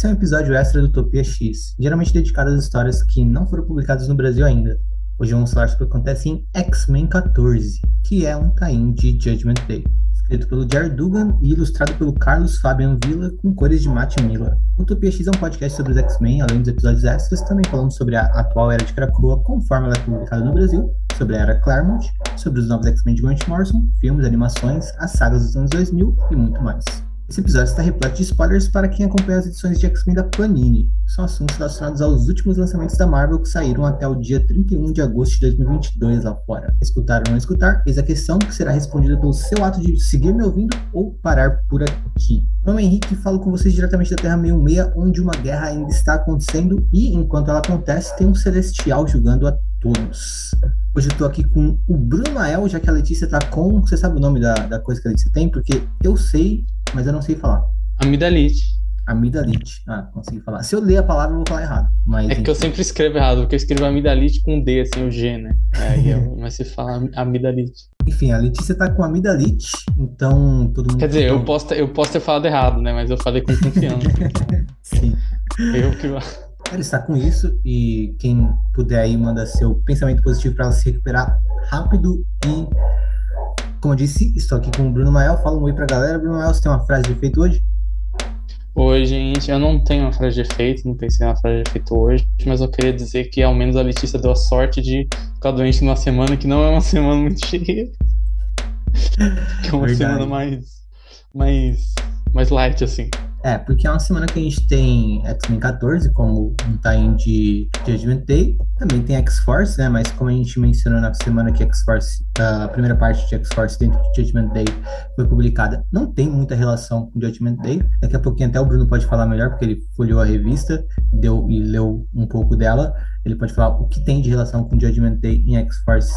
Esse é um episódio extra do Utopia X, geralmente dedicado às histórias que não foram publicadas no Brasil ainda. Hoje vamos falar sobre o que acontece em X-Men 14, que é um tain de Judgment Day, escrito pelo Jared Dugan e ilustrado pelo Carlos Fabian Villa, com cores de Matt Miller. O Utopia X é um podcast sobre os X-Men, além dos episódios extras, também falamos sobre a atual era de Krakoa, conforme ela é publicada no Brasil, sobre a era Claremont, sobre os novos X-Men de Grant Morrison, filmes, animações, as sagas dos anos 2000 e muito mais. Esse episódio está repleto de spoilers para quem acompanha as edições de X-Men da Panini. São assuntos relacionados aos últimos lançamentos da Marvel que saíram até o dia 31 de agosto de 2022 lá fora. Escutar ou não escutar? Eis a questão que será respondida pelo seu ato de seguir me ouvindo ou parar por aqui. Meu nome é Henrique e falo com vocês diretamente da Terra 66, onde uma guerra ainda está acontecendo e, enquanto ela acontece, tem um celestial julgando a todos. Hoje eu tô aqui com o Bruno Mael, já que a Letícia tá com. Você sabe o nome da, da coisa que a Letícia tem? Porque eu sei, mas eu não sei falar. Amidalite. Amidalite. Ah, consegui falar. Se eu ler a palavra, eu vou falar errado. Mas, é que eu sempre escrevo errado, porque eu escrevo amidalite com D, assim, o G, né? Aí eu, mas se fala amidalite. Enfim, a Letícia tá com amidalite, então todo mundo. Quer dizer, eu posso, eu posso ter falado errado, né? Mas eu falei com confiança. Sim. Eu que. Ela está com isso e quem puder aí manda seu pensamento positivo para ela se recuperar rápido e como eu disse, estou aqui com o Bruno Mael. Fala um oi pra galera. Bruno Mael, você tem uma frase de efeito hoje? Oi, gente. Eu não tenho uma frase de efeito, não pensei uma frase de efeito hoje, mas eu queria dizer que ao menos a Letícia deu a sorte de ficar doente numa semana que não é uma semana muito cheia. que é uma Verdade. semana mais, mais, mais light, assim. É, porque é uma semana que a gente tem X-Men 14 como um time de Judgment Day. Também tem X-Force, né? Mas como a gente mencionou na semana que X-Force, a primeira parte de X-Force dentro de Judgment Day foi publicada, não tem muita relação com Judgment Day. Daqui a pouquinho até o Bruno pode falar melhor, porque ele folheou a revista deu, e leu um pouco dela. Ele pode falar o que tem de relação com Judgment Day em X-Force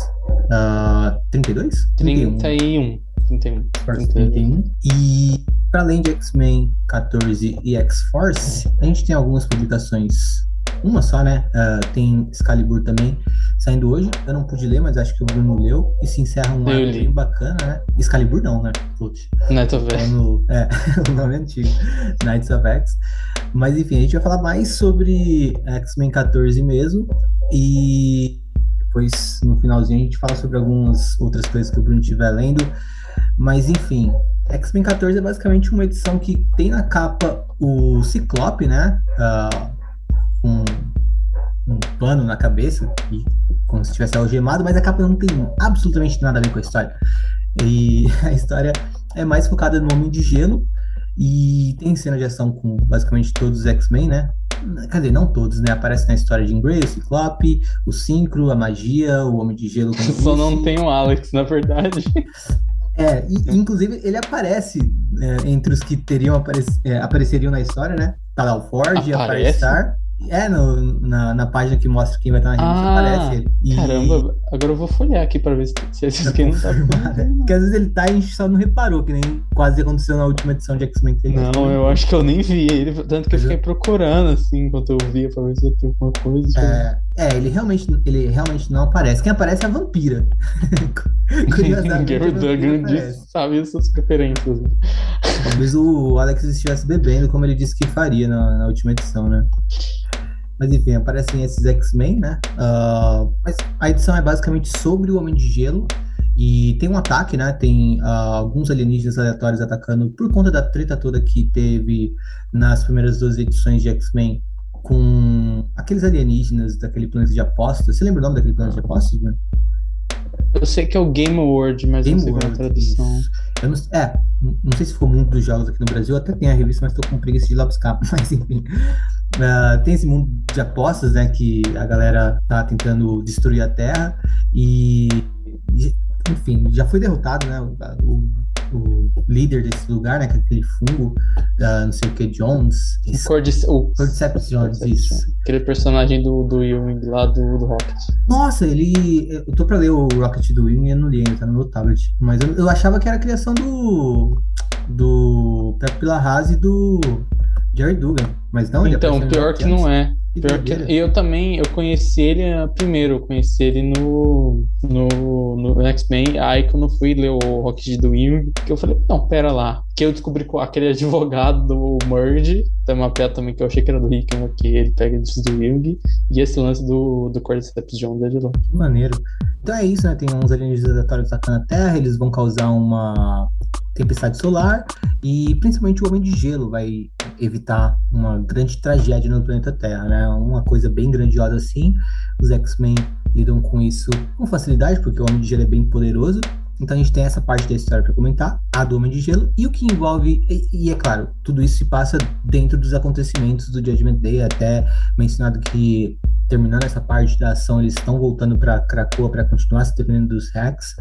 uh, 32? 31. 31. 31. 31. E para além de X-Men 14 e X-Force, a gente tem algumas publicações. Uma só, né? Uh, tem Excalibur também saindo hoje. Eu não pude ler, mas acho que o Bruno leu. E se encerra um arco bem bacana, né? Excalibur não, né? Putz. Night of X. É, o nome é antigo. Knights of X. Mas enfim, a gente vai falar mais sobre X-Men 14 mesmo. E depois, no finalzinho, a gente fala sobre algumas outras coisas que o Bruno estiver lendo. Mas enfim, X-Men 14 é basicamente uma edição que tem na capa o Ciclope, né? Uh, com um pano na cabeça, e, como se estivesse algemado, mas a capa não tem absolutamente nada a ver com a história. E a história é mais focada no Homem de Gelo e tem cena de ação com basicamente todos os X-Men, né? Quer dizer, não todos, né? Aparece na história de Grey, o Ciclope, o Syncro, a Magia, o Homem de Gelo. Só não tem o Alex, na verdade. É, e, inclusive ele aparece é, entre os que teriam aparec é, apareceriam na história, né? Tá lá o Ford, aparece? aparece é, no, na, na página que mostra quem vai estar na revista, ah, aparece ele. E... Caramba, agora eu vou folhear aqui pra ver se, se esses aqui não tá Porque às vezes ele tá e a gente só não reparou, que nem quase aconteceu na última edição de X-Men que ele Não, eu acho que eu nem vi ele, tanto que eu fiquei procurando, assim, enquanto eu via pra ver se eu tenho alguma coisa. É, é, ele realmente, ele realmente não aparece. Quem aparece é a vampira. Curiosamente. Gary Duggan sabe essas preferências. Talvez o Alex estivesse bebendo, como ele disse que faria na, na última edição, né? Mas enfim, aparecem esses X-Men, né? Uh, mas a edição é basicamente sobre o Homem de Gelo. E tem um ataque, né? Tem uh, alguns alienígenas aleatórios atacando por conta da treta toda que teve nas primeiras duas edições de X-Men com aqueles alienígenas daquele planeta de apostas. Você lembra o nome daquele planeta de apostas, né? Eu sei que é o Game World, mas Game não sei World, qual é a tradução. Não, é, não sei se o mundo dos jogos aqui no Brasil, até tem a revista, mas estou com preguiça de lá buscar. Mas enfim. Uh, tem esse mundo de apostas, né? Que a galera tá tentando destruir a Terra e, enfim, já foi derrotado, né? O, o líder desse lugar, né? Que é aquele fungo, uh, não sei o que, Jones. O Cordyceps, o Cordyceps Jones, isso. Aquele personagem do, do Ewing lá do, do Rocket. Nossa, ele. Eu tô pra ler o Rocket do Ewing e eu não li ainda, tá no meu tablet. Mas eu, eu achava que era a criação do. do Pepe Larraz e do Jerry Dugan. Mas não, Então, pior que não é. Eu também, eu conheci ele ah, primeiro, eu conheci ele no, no, no X-Men, aí quando eu fui ler o Rocket do Wing, que eu falei, não, pera lá, que eu descobri aquele advogado do Merge, tem uma piada também que eu achei que era do Rickman, que ele pega disso do Wing, e esse lance do, do Cordyceps Jones é de lá. Que maneiro. Então é isso, né, tem uns alienígenas aleatórios atacando a Terra, eles vão causar uma tempestade solar, e principalmente o Homem de Gelo vai evitar uma grande tragédia no planeta Terra, né? Uma coisa bem grandiosa assim. Os X-Men lidam com isso com facilidade, porque o Homem de Gelo é bem poderoso. Então a gente tem essa parte da história para comentar, a do Homem de Gelo, e o que envolve, e, e, é claro, tudo isso se passa dentro dos acontecimentos do Judgment Day, até mencionado que terminando essa parte da ação, eles estão voltando para Krakoa para continuar se defendendo dos hacks.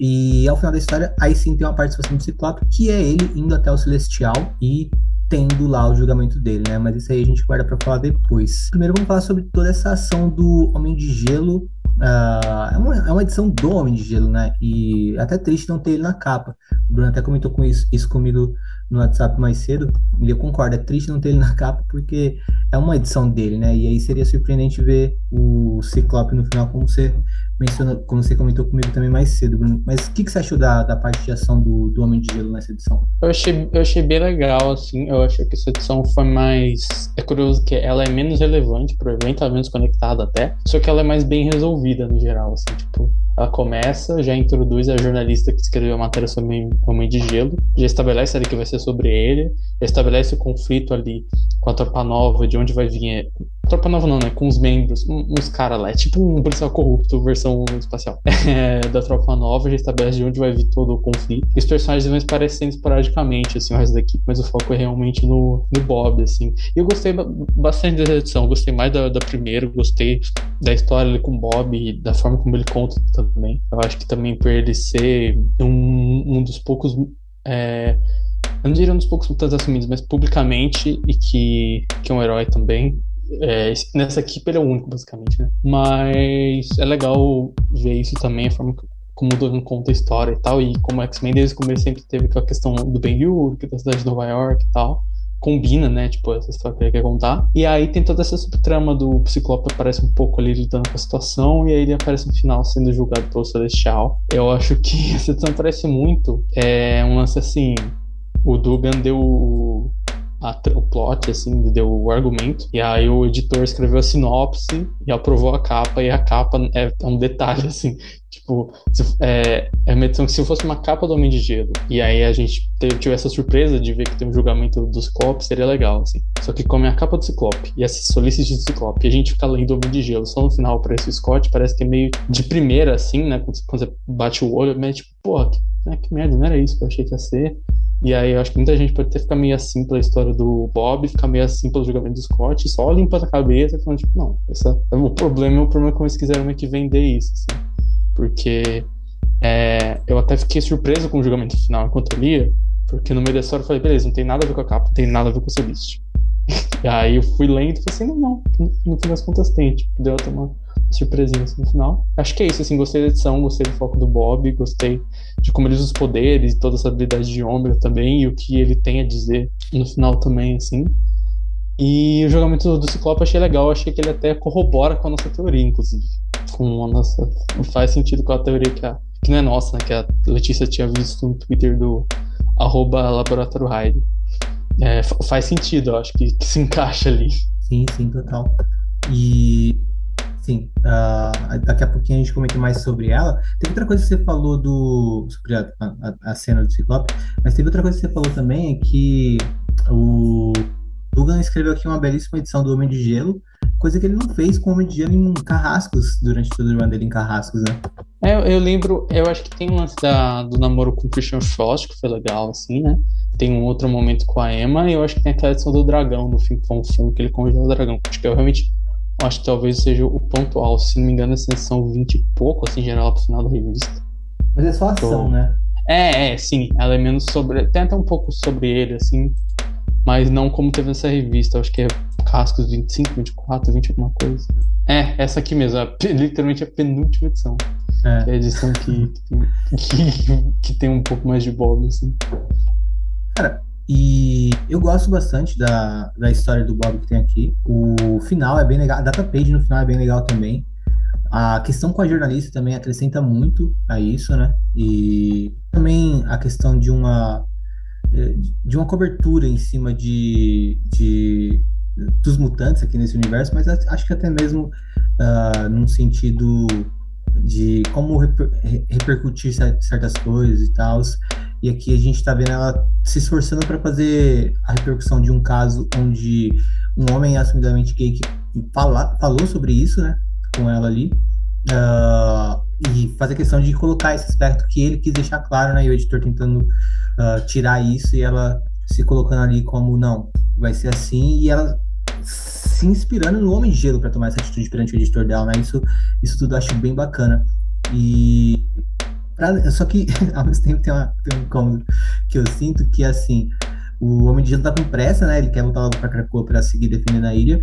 E ao final da história, aí sim tem uma participação do Ciclope, que é ele indo até o Celestial e tendo lá o julgamento dele, né? Mas isso aí a gente guarda para falar depois. Primeiro vamos falar sobre toda essa ação do Homem de Gelo. Uh, é, uma, é uma edição do Homem de Gelo, né? E até triste não ter ele na capa. O Bruno até comentou com isso, isso comigo no WhatsApp mais cedo. E eu concordo, é triste não ter ele na capa porque é uma edição dele, né? E aí seria surpreendente ver o Ciclope no final, como você mencionou, como você comentou comigo também mais cedo, Bruno. Mas o que, que você achou da, da parte de ação do, do Homem de Gelo nessa edição? Eu achei, eu achei bem legal, assim. Eu acho que essa edição foi mais. É curioso que ela é menos relevante pro evento, ela é menos conectada até. Só que ela é mais bem resolvida no geral, assim, tipo. Ela começa, já introduz a jornalista que escreveu a matéria sobre Homem de Gelo, já estabelece ali que vai ser sobre ele, já estabelece o conflito ali com a tropa nova, de onde vai vir. Tropa nova não, né? Com os membros, uns caras lá. É tipo um policial corrupto, versão espacial. É, da tropa nova, já estabelece de onde vai vir todo o conflito. E os personagens vão aparecendo esporadicamente, assim, o resto da equipe, mas o foco é realmente no, no Bob, assim. E eu gostei bastante dessa edição, gostei mais da, da primeira, gostei da história ali com o Bob da forma como ele conta também. Eu acho que também por ele ser um, um dos poucos. É, eu não diria um dos poucos lutas assumidos, mas publicamente, e que, que é um herói também. É, nessa equipe ele é o único, basicamente, né? Mas é legal ver isso também, a forma como o Dogan conta a história e tal, e como o X-Men desde o começo sempre teve aquela questão do Ben-Hur, da cidade de Nova York e tal combina, né? Tipo, essa história que ele quer contar. E aí tem toda essa subtrama do Ciclope aparece um pouco ali lidando com a situação, e aí ele aparece no final sendo julgado pelo Celestial. Eu acho que essa edição parece muito. É um lance assim. O Dugan deu a, o plot, assim, deu o argumento. E aí o editor escreveu a sinopse e aprovou a capa. E a capa é, é um detalhe, assim. Tipo, se, é, é uma edição que se fosse uma capa do Homem de Gelo, e aí a gente teve, tive essa surpresa de ver que tem um julgamento do Ciclope, seria legal, assim. Só que como é a capa do Ciclope e essa solicite do Ciclope, e a gente fica lendo o Homem de Gelo só no final para esse Scott, parece que é meio de primeira, assim, né? Quando, você bate o olho, mas tipo, porra, que, né, que merda, não era isso que eu achei que ia ser. E aí eu acho que muita gente pode até ficar meio assim pela história do Bob, ficar meio assim pelo julgamento do Scott, só limpando a cabeça falando, tipo, não, essa, o problema é o problema como eles quiseram meio que vender isso, assim. Porque é, eu até fiquei surpreso com o julgamento final enquanto eu lia, porque no meio da história eu falei, beleza, não tem nada a ver com a capa, não tem nada a ver com o Celeste. e aí eu fui lento e falei assim, não, não, no fim das contas tem, tipo, deu até uma surpresinha assim, no final. Acho que é isso, assim, gostei da edição, gostei do foco do Bob, gostei de como ele usa os poderes, toda essa habilidade de Ombra também, e o que ele tem a dizer no final também, assim. E o julgamento do Ciclope achei legal, achei que ele até corrobora com a nossa teoria, inclusive. Com a nossa. Faz sentido com a teoria que, a, que não é nossa, né? Que a Letícia tinha visto no Twitter do arroba Laboratório Hyde. É, faz sentido, eu acho que, que, se encaixa ali. Sim, sim, total. E sim, uh, daqui a pouquinho a gente comenta mais sobre ela. Tem outra coisa que você falou do sobre a, a, a cena do Ciclope, mas teve outra coisa que você falou também é que o Dugan escreveu aqui uma belíssima edição do Homem de Gelo, coisa que ele não fez com o Homem de Gelo em Carrascos, durante todo o run dele em Carrascos, né? É, eu lembro, eu acho que tem um lance da, do namoro com o Christian Frost, que foi legal, assim, né? Tem um outro momento com a Emma, e eu acho que tem aquela edição do dragão, do filme Fon Fon, que ele congela o dragão. Acho que eu realmente acho que talvez seja o ponto alto, se não me engano, essa edição 20 e pouco, assim, geral, pro final da revista. Mas é só ação, então, né? É, é, sim. Ela é menos sobre. Tem até um pouco sobre ele, assim mas não como teve nessa revista. Acho que é Cascos 25, 24, 20 alguma coisa. É, essa aqui mesmo, é, literalmente a penúltima edição. É. Que é a edição que, que, que, que, tem um pouco mais de bola, assim. Cara, E eu gosto bastante da, da história do Bob que tem aqui. O final é bem legal, a data page no final é bem legal também. A questão com a jornalista também acrescenta muito a isso, né? E também a questão de uma eh, de uma cobertura em cima de, de dos mutantes aqui nesse universo, mas acho que até mesmo uh, num sentido de como reper, repercutir certas coisas e tal. E aqui a gente está vendo ela se esforçando para fazer a repercussão de um caso onde um homem assumidamente gay que fala, falou sobre isso, né, com ela ali, uh, e fazer questão de colocar esse aspecto que ele quis deixar claro, né, e o editor tentando uh, tirar isso e ela se colocando ali como não, vai ser assim, e ela se inspirando no Homem de Gelo para tomar essa atitude perante o editor dela, né? Isso, isso tudo eu acho bem bacana. E pra, só que ao mesmo tempo tem, uma, tem um incômodo que eu sinto que assim, o Homem de Gelo tá com pressa, né? Ele quer voltar logo para Krakoa para seguir defendendo a ilha.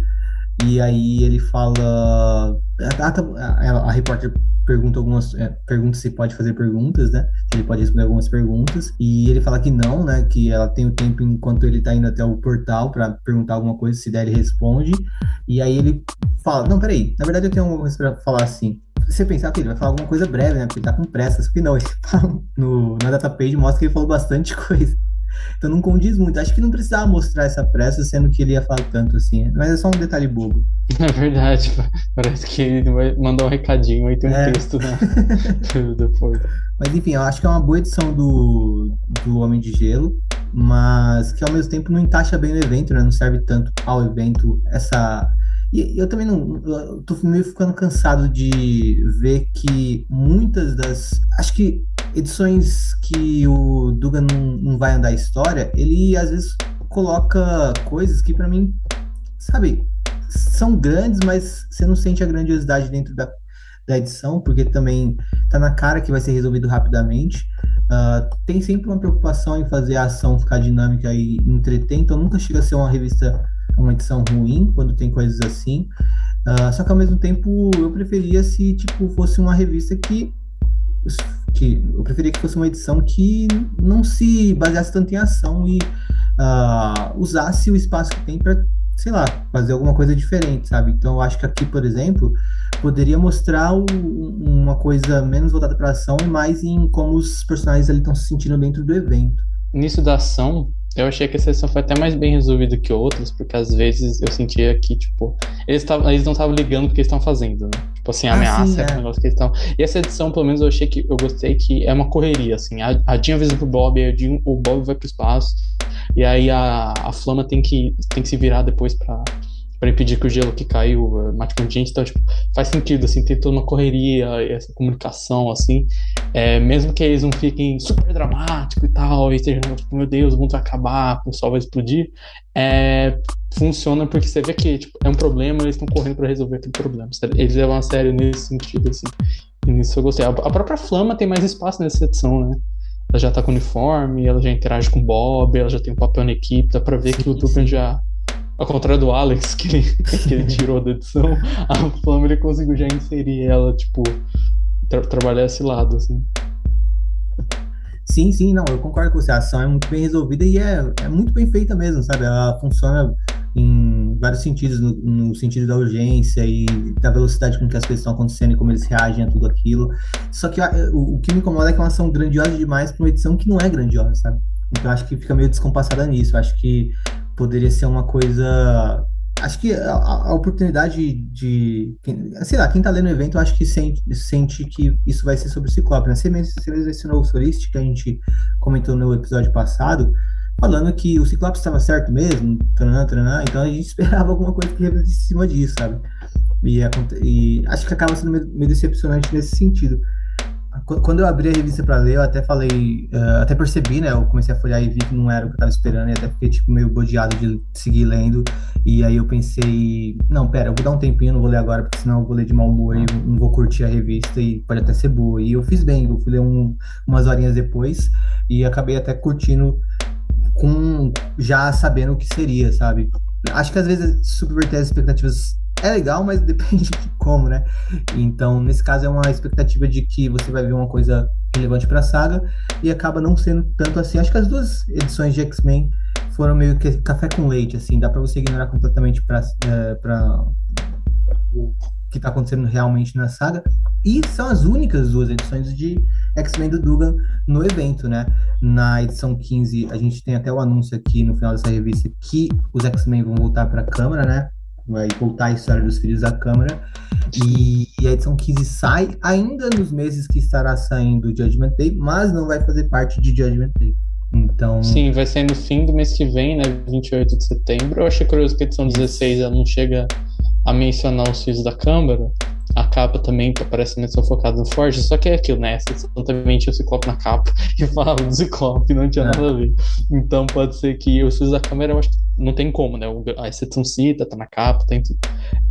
E aí ele fala. A, a, a repórter pergunta algumas é, pergunta se pode fazer perguntas, né? Ele pode responder algumas perguntas e ele fala que não, né? Que ela tem o tempo enquanto ele tá indo até o portal para perguntar alguma coisa, se der ele responde. E aí ele fala, não, peraí, na verdade eu tenho uma coisa para falar assim. Você pensar que ele vai falar alguma coisa breve, né? Porque ele tá com pressa, só que não, ele fala no, na data page mostra que ele falou bastante coisa. Então não condiz muito. Acho que não precisava mostrar essa pressa, sendo que ele ia falar tanto assim. Mas é só um detalhe bobo. É verdade. Parece que ele vai mandar um recadinho aí, tem um é. texto né? depois. Mas enfim, eu acho que é uma boa edição do, do Homem de Gelo, mas que ao mesmo tempo não encaixa bem no evento, né? Não serve tanto ao evento essa. E eu também não. Eu tô meio ficando cansado de ver que muitas das. Acho que edições que o Duga não, não vai andar a história, ele às vezes coloca coisas que para mim, sabe, são grandes, mas você não sente a grandiosidade dentro da, da edição, porque também tá na cara que vai ser resolvido rapidamente. Uh, tem sempre uma preocupação em fazer a ação ficar dinâmica e entreter, então nunca chega a ser uma revista, uma edição ruim quando tem coisas assim. Uh, só que ao mesmo tempo eu preferia se tipo fosse uma revista que que eu preferia que fosse uma edição que não se baseasse tanto em ação e uh, usasse o espaço que tem para, sei lá, fazer alguma coisa diferente, sabe? Então eu acho que aqui, por exemplo, poderia mostrar o, uma coisa menos voltada para ação e mais em como os personagens ali estão se sentindo dentro do evento. Nisso da ação, eu achei que a sessão foi até mais bem resolvida que outras, porque às vezes eu sentia que, tipo, eles, tavam, eles não estavam ligando o que eles estão fazendo, né? Tipo assim, a ah, ameaça sim, é. é um negócio que eles estão. E essa edição, pelo menos, eu achei que eu gostei que é uma correria, assim. A, a Jean avisa pro Bob, a Jean, o Bob vai pro espaço, e aí a, a Flama tem que, tem que se virar depois pra para impedir que o gelo que caiu mate com gente. Então, tipo, faz sentido, assim, ter toda uma correria, essa comunicação, assim. É, mesmo que eles não fiquem super dramático e tal, e estejam, tipo, meu Deus, o mundo vai acabar, o sol vai explodir. É, funciona porque você vê que tipo, é um problema eles estão correndo para resolver aquele problema. Eles levam a sério nesse sentido, assim. E nisso eu gostei. A, própria Flama tem mais espaço nessa edição, né? Ela já tá com uniforme, ela já interage com o Bob, ela já tem um papel na equipe, dá pra ver que o Dupin já ao contrário do Alex, que ele, que ele tirou da edição, a Flama ele conseguiu já inserir ela, tipo, tra trabalhar esse lado, assim. Sim, sim, não, eu concordo com você. A ação é muito bem resolvida e é, é muito bem feita mesmo, sabe? Ela funciona em vários sentidos, no, no, sentido da urgência e da velocidade com que as coisas estão acontecendo e como eles reagem a tudo aquilo. Só que o, o que me incomoda é que é uma ação grandiosa demais para uma edição que não é grandiosa, sabe? Então acho que fica meio descompassada nisso. Acho que poderia ser uma coisa. Acho que a, a oportunidade de. Sei lá, quem tá lendo o evento, acho que sente, sente que isso vai ser sobre o Ciclope. Né? Você, você mencionou o Solist, que a gente comentou no episódio passado, falando que o Ciclope estava certo mesmo, taranã, taranã, então a gente esperava alguma coisa que em cima disso, sabe? E, e, acho que acaba sendo meio decepcionante nesse sentido quando eu abri a revista para ler, eu até falei, uh, até percebi, né? Eu comecei a folhear e vi que não era o que eu tava esperando, e até fiquei, tipo, meio bodeado de seguir lendo. E aí eu pensei, não, pera, eu vou dar um tempinho, não vou ler agora, porque senão eu vou ler de mau humor e não vou curtir a revista e pode até ser boa. E eu fiz bem, eu fui ler um, umas horinhas depois e acabei até curtindo com já sabendo o que seria, sabe? Acho que às vezes subverter as expectativas é legal, mas depende de como, né? Então, nesse caso, é uma expectativa de que você vai ver uma coisa relevante para a saga e acaba não sendo tanto assim. Acho que as duas edições de X-Men foram meio que café com leite, assim, dá para você ignorar completamente para é, o que tá acontecendo realmente na saga. E são as únicas duas edições de X-Men do Dugan no evento, né? Na edição 15, a gente tem até o anúncio aqui no final dessa revista que os X-Men vão voltar para a Câmara, né? Vai voltar a história dos filhos da Câmara. E, e, a edição 15 sai ainda nos meses que estará saindo Judgment Day, mas não vai fazer parte de Judgment Day. Então. Sim, vai ser no fim do mês que vem, né? 28 de setembro. Eu achei curioso que a edição 16 ela não chega a mencionar os filhos da Câmara. A capa também parece menção focada no Forge, só que é aquilo, né? Também tinha o Ciclope na capa e falava do Ciclope, não tinha é. nada a ver. Então pode ser que os filhos da Câmara, eu acho que não tem como, né? A edição cita, tá na capa, tem tudo.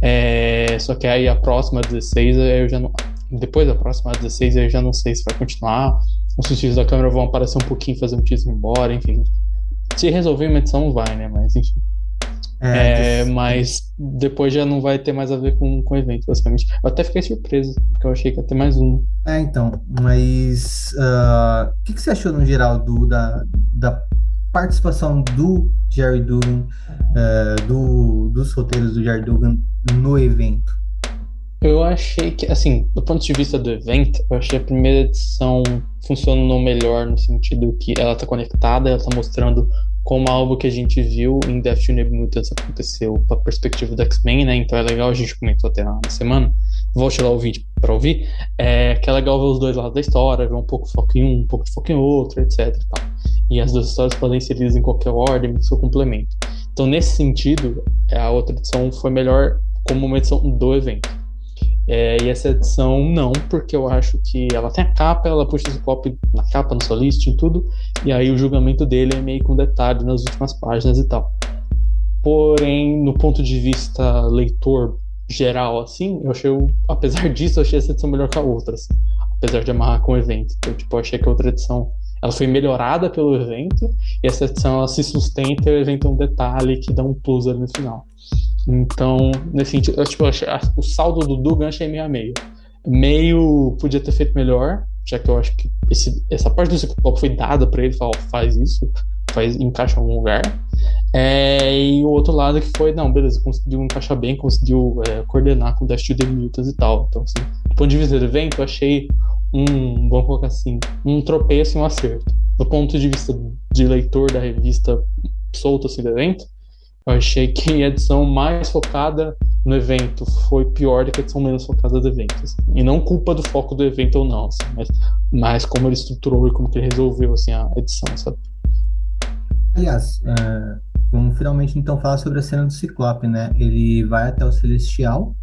É, só que aí a próxima 16 eu já não. Depois da próxima 16 eu já não sei se vai continuar. Os filhos da Câmara vão aparecer um pouquinho, fazer um teaser embora, enfim. Se resolver uma edição, vai, né? Mas enfim. É, é, mas depois já não vai ter mais a ver com, com o evento, basicamente. Eu até fiquei surpreso, porque eu achei que ia ter mais um. É, então, mas uh, o que, que, você achou no geral do, da, da participação do Jerry Dugan, uh, do, dos roteiros do Jerry Dugan no evento? Eu achei que, assim, do ponto de vista do evento, eu achei a primeira edição funcionou melhor no sentido que ela tá conectada, ela tá mostrando como algo que a gente viu em Death Universe Mutants aconteceu para a perspectiva do X-Men, né? Então é legal, a gente comentou até na semana. Volte lá o vídeo para ouvir. É que é legal ver os dois lados da história, ver um pouco de foco em um, um pouco de foco em outro, etc. E, tal. e as duas histórias podem ser lidas em qualquer ordem, no seu complemento. Então, nesse sentido, a outra edição foi melhor como uma edição do evento. É, e essa edição não, porque eu acho que ela tem a capa, ela puxa esse copy na capa, no seu listing, tudo, e aí o julgamento dele é meio com detalhe nas últimas páginas e tal. Porém, no ponto de vista leitor geral, assim, eu achei, apesar disso, eu achei essa edição melhor que a outra, assim, apesar de amarrar com o evento. Então, tipo, eu achei que a outra edição ela foi melhorada pelo evento, e essa edição ela se sustenta e o evento é um detalhe que dá um plus ali no final. Então, nesse sentido, eu, tipo, o saldo do Dugan achei meio a meio. Meio podia ter feito melhor, já que eu acho que esse, essa parte do Ciclope foi dada para ele, falar, faz isso, faz, encaixa em algum lugar. É, e o outro lado que foi, não, beleza, conseguiu encaixar bem, conseguiu é, coordenar com Dash to e tal. Então, assim, do ponto de vista do evento, eu achei um, vamos colocar assim, um tropeço e um acerto. Do ponto de vista de leitor da revista solto assim do evento, eu achei que a edição mais focada no evento foi pior do que a edição menos focada do evento. Assim. E não culpa do foco do evento ou não, assim, mas, mas como ele estruturou e como ele resolveu assim, a edição, sabe? Aliás, é, vamos finalmente então falar sobre a cena do Ciclope, né? Ele vai até o Celestial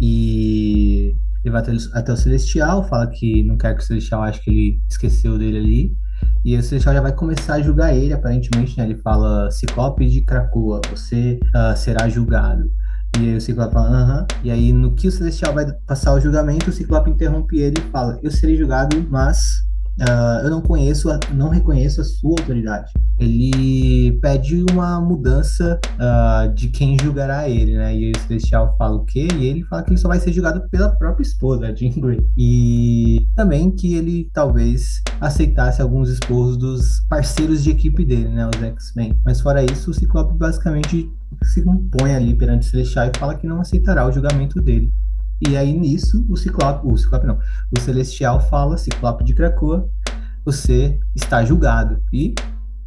e ele vai até, até o Celestial, fala que não quer que o Celestial ache que ele esqueceu dele ali. E o Celestial já vai começar a julgar ele, aparentemente, né? Ele fala, Ciclope de Krakoa, você uh, será julgado. E aí o Ciclope fala, aham. E aí, no que o Celestial vai passar o julgamento, o Ciclope interrompe ele e fala, eu serei julgado, mas uh, eu não conheço, não reconheço a sua autoridade. Ele pede uma mudança uh, de quem julgará ele, né? E o Celestial fala o quê? E ele fala que ele só vai ser julgado pela própria esposa, a Jean Grey. E também que ele talvez aceitasse alguns esporros dos parceiros de equipe dele, né? Os X-Men. Mas fora isso, o Ciclope basicamente se compõe ali perante o Celestial e fala que não aceitará o julgamento dele. E aí nisso, o Ciclope, o Ciclope não, o Celestial fala, Ciclope de Krakoa, você está julgado. E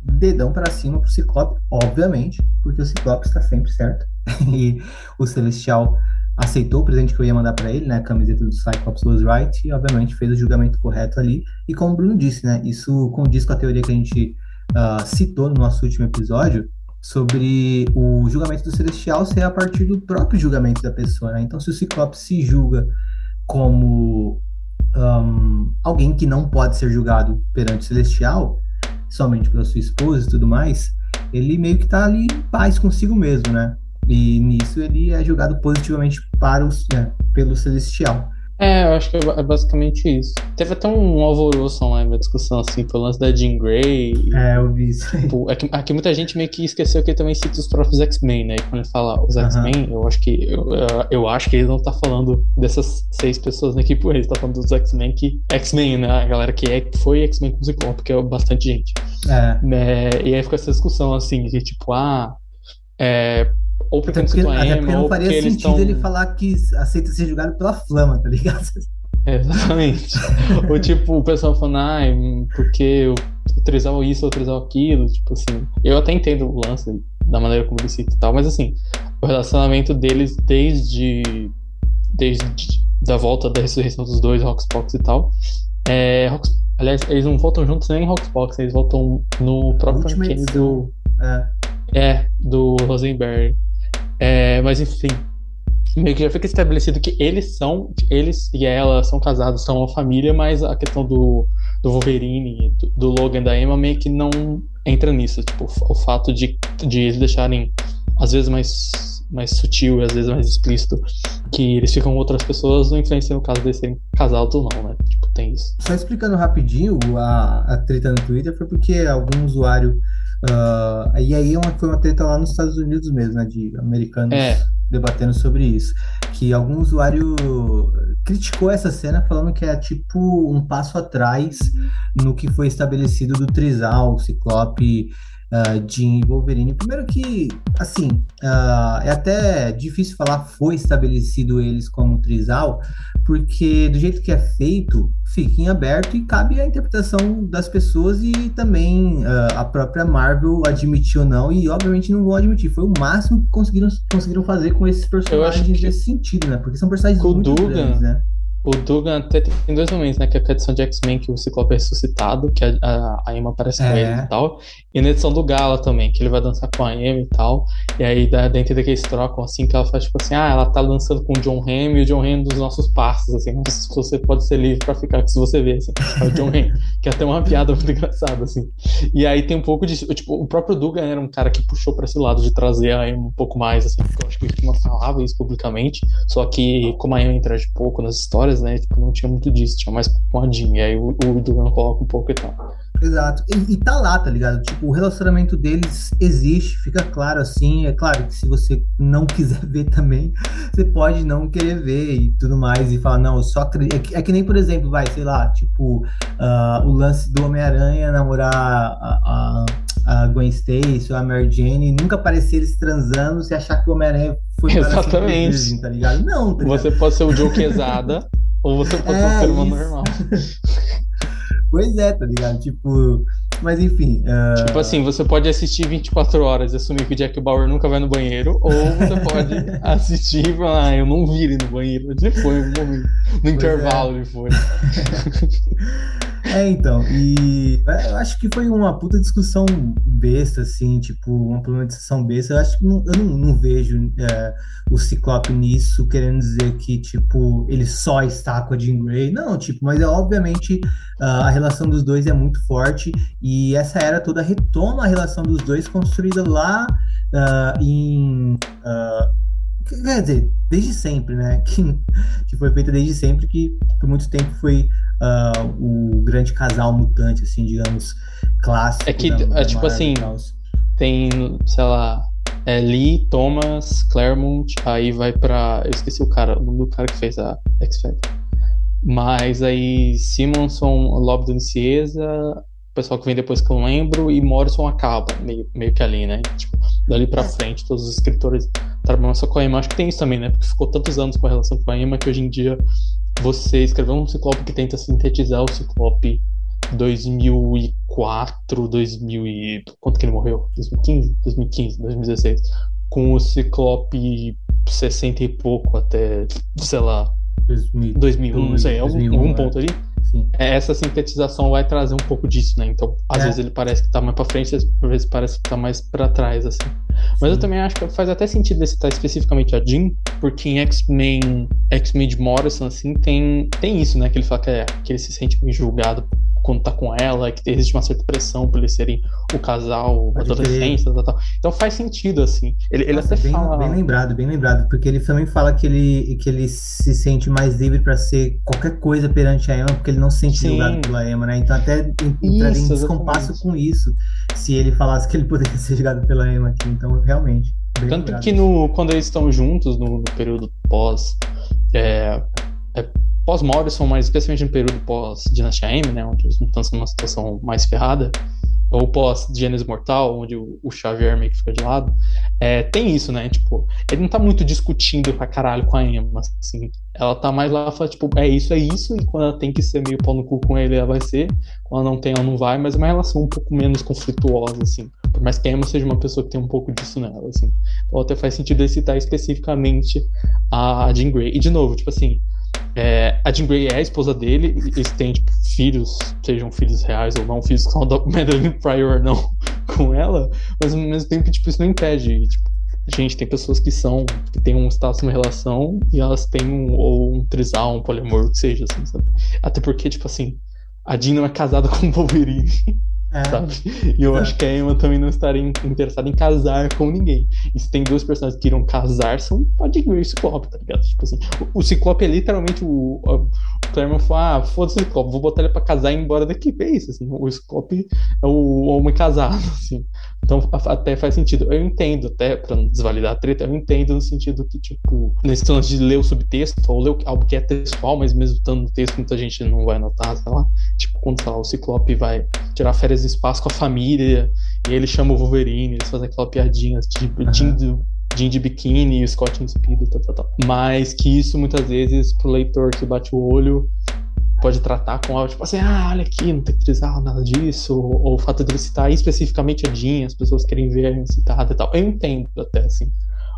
dedão para cima pro Ciclope, obviamente, porque o Ciclope está sempre certo. e o Celestial aceitou o presente que eu ia mandar para ele, né, a camiseta do Cyclops was right, e obviamente fez o julgamento correto ali. E como o Bruno disse, né, isso condiz com a teoria que a gente uh, citou no nosso último episódio, sobre o julgamento do celestial ser a partir do próprio julgamento da pessoa. Né? Então, se o Ciclope se julga como um, alguém que não pode ser julgado perante o celestial, somente pela sua esposa e tudo mais, ele meio que está ali em paz consigo mesmo, né? E nisso ele é julgado positivamente para o, né, pelo celestial. É, eu acho que é basicamente isso. Teve até um alvoroço online, uma discussão assim, pelo lance da Jean Grey. É, eu vi isso. Tipo, aqui, aqui, muita gente meio que esqueceu que ele também cita os próprios X-Men, né? E quando ele fala os X-Men, eu acho que eu, eu acho que ele não tá falando dessas seis pessoas na equipe, ele tá falando dos X-Men que. X-Men, né? A galera que é, foi X-Men com Ciclope, que é bastante gente. É. é. E aí ficou essa discussão assim, de tipo, ah. É, ou porque, até porque, até porque não faria porque sentido ele falar que aceita ser julgado pela flama, tá ligado? exatamente. Ou tipo, o pessoal falando, ah, porque eu autorizava isso, eu autorizava aquilo, tipo assim. Eu até entendo o lance da maneira como ele cita e tal, mas assim, o relacionamento deles desde. desde da volta da ressurreição dos dois, Roxbox e tal. É, Rox, aliás, eles não voltam juntos nem em Roxbox, eles voltam no próprio Uncanny do. É. é, do Rosenberg. É, mas enfim, meio que já fica estabelecido que eles são, eles e ela são casados, são uma família, mas a questão do, do Wolverine, do, do Logan da Emma meio que não entra nisso. Tipo, o fato de, de eles deixarem, às vezes, mais, mais sutil e às vezes mais explícito que eles ficam com outras pessoas não influencia no caso de serem casados ou não, né? Tipo, tem isso. Só explicando rapidinho, a, a treta no Twitter foi porque algum usuário Uh, e aí uma, foi uma treta lá nos Estados Unidos mesmo, né? De americanos é. debatendo sobre isso. Que algum usuário criticou essa cena falando que é tipo um passo atrás no que foi estabelecido do Trisal, Ciclope uh, Jean e Wolverine. Primeiro que, assim, uh, é até difícil falar foi estabelecido eles como trisal, porque do jeito que é feito, fica em aberto e cabe a interpretação das pessoas e também uh, a própria Marvel admitir ou não, e obviamente não vão admitir. Foi o máximo que conseguiram, conseguiram fazer com esses personagens nesse sentido, né? Porque são personagens muito Dugan, grandes, né? O Dugan até tem dois momentos, né? Que é a edição de X-Men que o Ciclope é ressuscitado, que a, a, a Emma aparece é. com ele e tal. E na edição do Gala também, que ele vai dançar com a Emma e tal. E aí dentro daqueles trocam assim, que ela faz tipo assim, ah, ela tá dançando com o John Hamm e o John Hamm dos nossos passos, assim, você pode ser livre pra ficar, se você vê, assim, é o John Hamm, que é até uma piada muito engraçada, assim. E aí tem um pouco de. Tipo, o próprio Dugan era um cara que puxou pra esse lado de trazer a Emma um pouco mais, assim, porque eu acho que ele não falava isso publicamente, só que como a Emma interage pouco nas histórias, né, tipo, não tinha muito disso, tinha mais com a Jean, e aí o, o Dugan coloca um pouco e tal. Exato. E, e, tá lá, tá ligado? Tipo, o relacionamento deles existe, fica claro assim. É claro que se você não quiser ver também, você pode não querer ver e tudo mais, e falar, não, eu só acredito. É que, é que nem, por exemplo, vai, sei lá, tipo, uh, o lance do Homem-Aranha namorar a, a, a, Gwen Stacy ou a Mary Jane e nunca aparecer eles transando, se achar que o Homem-Aranha foi Exatamente. tá ligado? Não, tá ligado? Você pode ser o Joe Quesada. Ou você pode é, ser um ser humano normal. pois é, tá ligado? Tipo. Mas enfim. Uh... Tipo assim, você pode assistir 24 horas e assumir que o Jack Bauer nunca vai no banheiro, ou você pode assistir e falar, ah, eu não vi ele no banheiro. Ele foi momento. No pois intervalo é. ele foi. É, então, e eu acho que foi uma puta discussão besta, assim, tipo, uma problematização besta. Eu acho que não, eu não, não vejo é, o Ciclope nisso, querendo dizer que, tipo, ele só está com a Jean Grey. Não, tipo, mas é obviamente a relação dos dois é muito forte e essa era toda retoma a relação dos dois construída lá uh, em. Uh, quer dizer, desde sempre, né? Que, que foi feita desde sempre, que por muito tempo foi uh, o grande casal mutante, assim, digamos, clássico. É que, da, é, tipo assim, tem, sei lá, é Lee, Thomas, Claremont, aí vai pra. Eu esqueci o cara, o nome do cara que fez a X-Factor. Mas aí Simonson, Lobo do Cieza, o pessoal que vem depois que eu lembro, e Morrison acaba, meio, meio que ali, né? Tipo, dali pra é. frente, todos os escritores trabalham só com a Emma. Acho que tem isso também, né? Porque ficou tantos anos com a relação com a Emma que hoje em dia você escreveu um Ciclope que tenta sintetizar o Ciclope 2004, 2000 e... Quanto que ele morreu? 2015? 2015, 2016. Com o Ciclope 60 e pouco até, sei lá, 2000, 2001, não sei, 2001, algum, algum é. ponto ali. Sim. É, essa sintetização vai trazer um pouco disso, né? Então, às é. vezes ele parece que tá mais pra frente, às vezes parece que tá mais pra trás, assim. Mas eu também acho que faz até sentido ele citar especificamente a Jean, porque em X-Men, X-Men de Morrison, assim, tem, tem isso, né? Que ele fala que, é, que ele se sente meio julgado quando tá com ela, que existe uma certa pressão por eles serem o casal adolescente, tal, tal. Então faz sentido, assim. Ele, Nossa, ele até bem, fala. bem lembrado, bem lembrado, porque ele também fala que ele, que ele se sente mais livre para ser qualquer coisa perante a Emma, porque ele não se sente Sim. julgado pela Emma, né? Então até entraria em descompasso exatamente. com isso, se ele falasse que ele poderia ser julgado pela Emma aqui. Então, realmente. bem Tanto lembrado. que no, quando eles estão juntos, no, no período pós. É, é, pós-Morrison, mas especialmente no período pós-Dinastia M, né? Onde eles estão numa situação mais ferrada. Ou pós-Gênesis Mortal, onde o, o Xavier meio que fica de lado. É, tem isso, né? Tipo, ele não tá muito discutindo pra caralho com a Emma, assim. Ela tá mais lá, fala, tipo, é isso, é isso, e quando ela tem que ser meio pau no cu com ele, ela vai ser. Quando ela não tem, ela não vai, mas é uma relação um pouco menos conflituosa, assim. Por mais que a Emma seja uma pessoa que tem um pouco disso nela, assim. Então até faz sentido ele citar especificamente a Jean Grey. E de novo, tipo assim, é, a Jean Grey é a esposa dele, eles têm, tipo, filhos, sejam filhos reais ou não, filhos que são da Madeline Pryor ou não, com ela, mas ao mesmo tempo, tipo, isso não impede, tipo, gente, tem pessoas que são, que têm um status numa relação e elas têm um, ou um trisal, um poliamor, o que seja, assim, sabe? Até porque, tipo assim, a Jean não é casada com o Wolverine, É, sabe? E eu É. acho que a Emma também não estaria in- interessada em casar com ninguém. E se tem duas personagens que irão casar, são Grey e o Ciclope, tá ligado? Tipo assim, o, o Ciclope é literalmente o. a- O Claremont fala, ah, foda-se o Ciclope, vou botar ele pra casar e ir embora daqui. É isso, assim. O Ciclope é o homem casado, assim. Então a- até faz sentido. Eu entendo, até pra não desvalidar a treta, eu entendo no sentido que, tipo, nesse lance de ler o subtexto, ou ler o- algo que é textual, mas mesmo estando no texto, muita gente não vai notar, sei lá. Tipo, quando sei lá, o Ciclope vai tirar férias espaço com a família, e ele chama o Wolverine, eles fazem aquela piadinha, tipo, Aham. Jim, do, Jim de biquíni e o Scott no speedo, tal, tal, tal. Mas que isso, muitas vezes, pro leitor que bate o olho, pode tratar com algo tipo assim, ah, olha aqui, não tem trisal, nada disso, ou, ou o fato de ele citar especificamente a Jean, as pessoas querem ver a citada e tal. Eu entendo até, assim.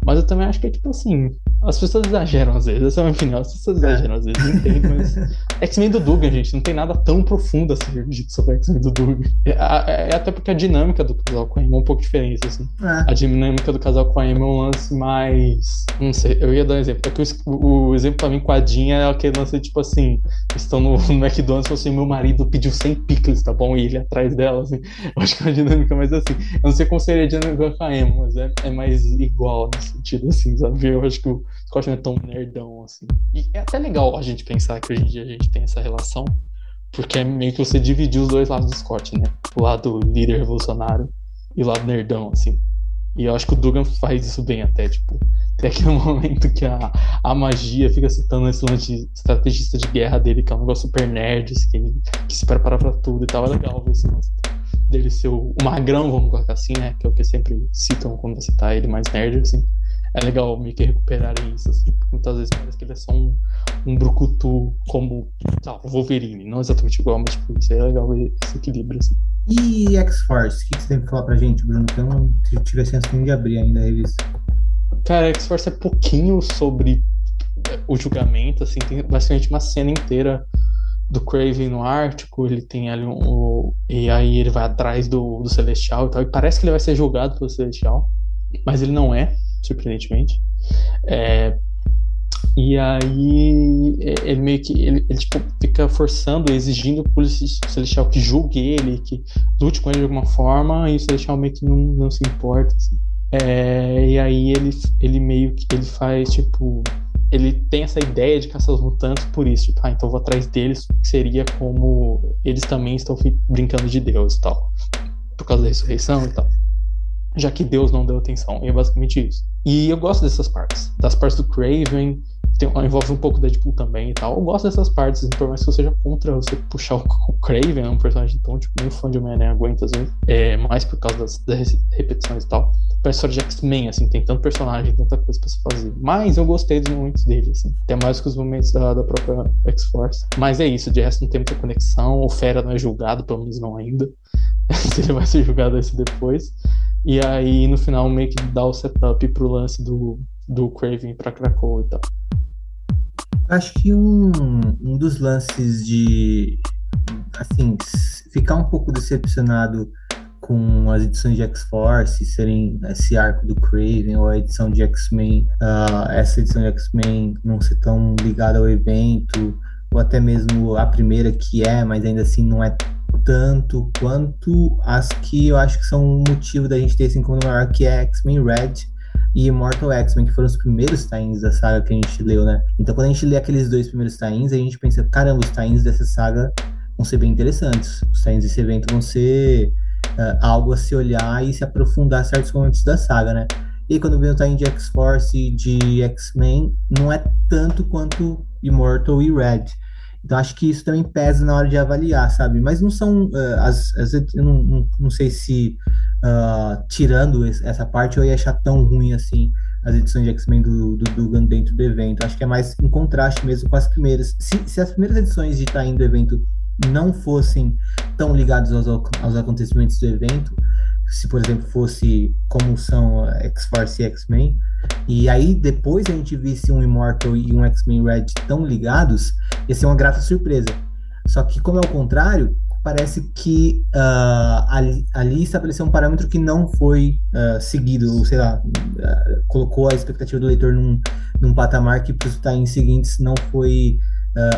Mas eu também acho que é tipo assim, as pessoas exageram às vezes, essa é a minha opinião, as pessoas É. exageram às vezes, eu entendo, mas X-Men do Dugan, gente, não tem nada tão profundo a ser dito sobre X-Men do Dugan. É, é- é até porque a dinâmica do casal com a Emma é um pouco diferente, assim. é. A dinâmica do casal com a Emma é um lance mais. Não sei, eu ia dar um exemplo. É que o, o exemplo pra mim com a Jean é aquele lance tipo assim: estão no, no McDonald's e falam assim: meu marido pediu 100 pickles, tá bom? E ele atrás dela, assim. Eu acho que é uma dinâmica mais assim. Eu não sei como seria a dinâmica com a Emma, mas é, é mais igual nesse sentido, assim, sabe? Eu acho que o Scott não é tão nerdão, assim. E é até legal a gente pensar que hoje em dia a gente tem essa relação. Porque é meio que você dividir os dois lados do Scott, né? O lado líder revolucionário e o lado nerdão, assim. E eu acho que o Dugan faz isso bem até, tipo, tem aquele momento que a, a magia fica citando esse lance estrategista de guerra dele, que é um negócio super nerd, assim, que, que se prepara pra tudo e tal. É legal ver esse lance dele ser o, o magrão, vamos colocar assim, né? Que é o que sempre citam quando vai citar ele mais nerd, assim. É legal meio que recuperarem isso, assim, porque muitas vezes parece que ele é só um, um brucutu como tá, o Wolverine, não exatamente igual, mas tipo, isso é legal ver esse equilíbrio, assim. E X-Force, o que que você tem pra falar pra gente, Bruno? Que eu não tive a chance nem de abrir ainda a revista. Cara, X-Force é pouquinho sobre o julgamento, assim, tem basicamente uma cena inteira do Craven no Ártico, ele tem ali um. o- e aí ele vai atrás do, do Celestial e tal, e parece que ele vai ser julgado pelo Celestial, mas ele não é, surpreendentemente. É, e aí é, ele meio que. Ele, ele, tipo, fica forçando, exigindo pro Celestial que julgue ele, que lute com ele de alguma forma, e o Celestial meio que não, não se importa, assim. É, e aí ele, ele meio que ele faz, tipo. Ele tem essa ideia de caçar os mutantes por isso, tipo, ah, então vou atrás deles, que seria como eles também estão brincando de Deus e tal. Por causa da ressurreição e tal. Já que Deus não deu atenção. E é basicamente isso. E eu gosto dessas partes. Das partes do Craven, tem, envolve um pouco Deadpool também e tal. Eu gosto dessas partes, por mais que eu seja contra você puxar o, o Craven, é um personagem tão, tipo, nem fã de Homem-Aranha aguenta às vezes. É, mais por causa das, das repetições e tal. Pra história de X-Men, assim, tem tanto personagem, tanta coisa pra se fazer. Mas eu gostei dos momentos dele, assim. Até mais que os momentos da, da própria X-Force. Mas é isso, de resto não tem muita conexão. O Fera não é julgado, pelo menos não ainda. Se ele vai ser julgado ser depois. E aí, no final, meio que dá o setup pro lance do, do Craven pra Krakow e tal. Acho que um, um dos lances de, assim, ficar um pouco decepcionado com as edições de X-Force serem esse arco do Craven ou a edição de X-Men, ah, essa edição de X-Men não ser tão ligada ao evento, ou até mesmo a primeira que é, mas ainda assim não é tanto quanto as que eu acho que são o motivo da gente ter esse encontro maior, que é X-Men Red e Immortal X-Men, que foram os primeiros tains da saga que a gente leu, né? Então, quando a gente lê aqueles dois primeiros tains, a gente pensa, caramba, os tains dessa saga vão ser bem interessantes. Os tains desse evento vão ser uh, algo a se olhar e se aprofundar certos momentos da saga, né? E quando vem o tain de X-Force e de X-Men, não é tanto quanto Immortal e Red. Então acho que isso também pesa na hora de avaliar, sabe? Mas não são uh, as, as eu não, não, não sei se uh, tirando essa parte eu ia achar tão ruim assim as edições de X-Men do, do Dugan dentro do evento. Acho que é mais em contraste mesmo com as primeiras. Se, se as primeiras edições de Tain do evento não fossem tão ligadas aos, aos acontecimentos do evento, se por exemplo fosse como são X-Force e X-Men, e aí depois a gente visse um Immortal e um X-Men Red tão ligados, ia ser uma grata surpresa. Só que como é o contrário, parece que uh, ali, ali, estabeleceu um parâmetro que não foi uh, seguido, ou sei lá, uh, colocou a expectativa do leitor num, num patamar que para os times seguintes não foi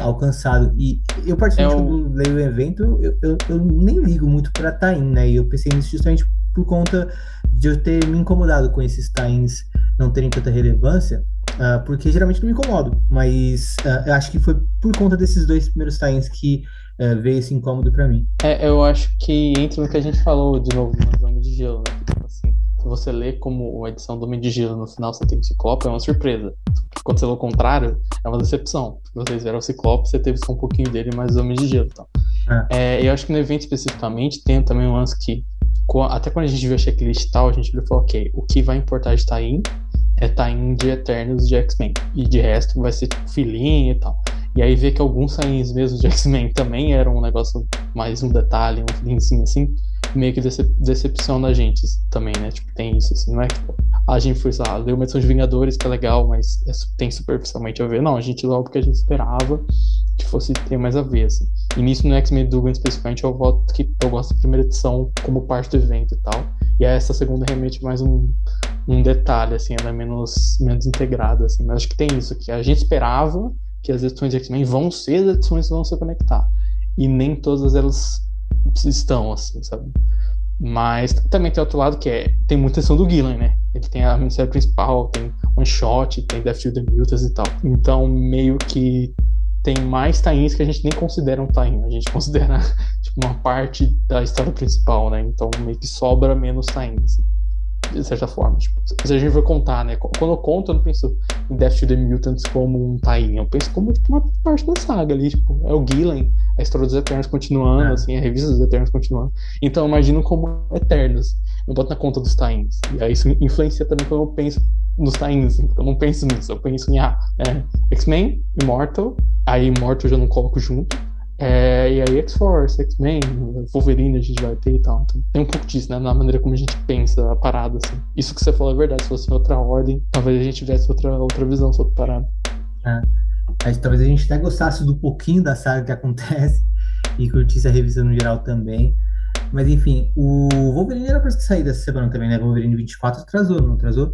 alcançado. E eu, particularmente, é o... leio o evento, eu, eu, eu nem ligo muito para Tain, né? E eu pensei nisso justamente por conta de eu ter me incomodado com esses times não terem tanta relevância, uh, porque geralmente não me incomodo, mas uh, eu acho que foi por conta desses dois primeiros times que uh, veio esse incômodo para mim. É, eu acho que entra no que a gente falou de novo no Homem de Gelo, né? Tipo assim, se você lê como a edição do Homem de Gelo no final você tem o Ciclope, é uma surpresa. Quando você lê o contrário, é uma decepção. Vocês viram o Ciclope, você teve só um pouquinho dele, mas o Homem de Gelo. Então. É. É, eu acho que no evento especificamente tem também um lance que até quando a gente viu a checklist e tal, a gente viu e falou, ok, o que vai importar de Tain é Tain de Eternos de X-Men. E de resto vai ser tipo filhinha e tal. E aí ver que alguns Tains mesmo de X-Men também eram um negócio mais um detalhe, um filhinho assim, meio que decep decepciona a gente também, né? Tipo, tem isso, assim, não é tipo, a gente foi, sei lá, leu uma edição de Vingadores que é legal, mas é, tem superficialmente a ver. Não, a gente leu porque a gente esperava que fosse ter mais a ver, assim. Nisso no X-Men Dugan especificamente eu voto que eu gosto da primeira edição como parte do evento e tal. E essa segunda remete mais um, um detalhe, assim, ela é menos, menos integrada, assim. Mas acho que tem isso, que a gente esperava que as edições de X-Men vão ser as edições que vão se conectar. E nem todas elas estão, assim, sabe? Mas também tem outro lado que é. Tem muita edição do Gillen, né? Ele tem a minissérie principal, tem One Shot, tem Death to the Mutants e tal. Então, meio que tem mais tains que a gente nem considera um tain. A gente considera tipo, uma parte da história principal, né? Então meio que sobra menos tains. Assim, de certa forma. Tipo, se a gente for contar, né? Quando eu conto, eu não penso em Death to the Mutants como um tain. Eu penso como tipo, uma parte da saga ali. Tipo, é o Gillen, a história dos Eternos continuando, é. assim, a revista dos Eternos continuando. Então eu imagino como Eternos. Eu boto na conta dos tains. E aí isso influencia também quando eu penso nos. Assim, porque eu não penso nisso. Eu penso em, ah, é, X-Men, Immortal, Aí Immortal eu já não coloco junto. É, e aí X-Force, X-Men, Wolverine a gente vai ter e tal. Então, tem um pouco disso, né? Na maneira como a gente pensa a parada, assim. Isso que você falou é verdade. Se fosse outra ordem, talvez a gente tivesse outra, outra visão sobre a parada. É. Mas, talvez a gente até gostasse do pouquinho da saga que acontece e curtisse a revista no geral também. Mas enfim, o Wolverine era pra sair dessa semana também, né? Wolverine 24 atrasou, não atrasou?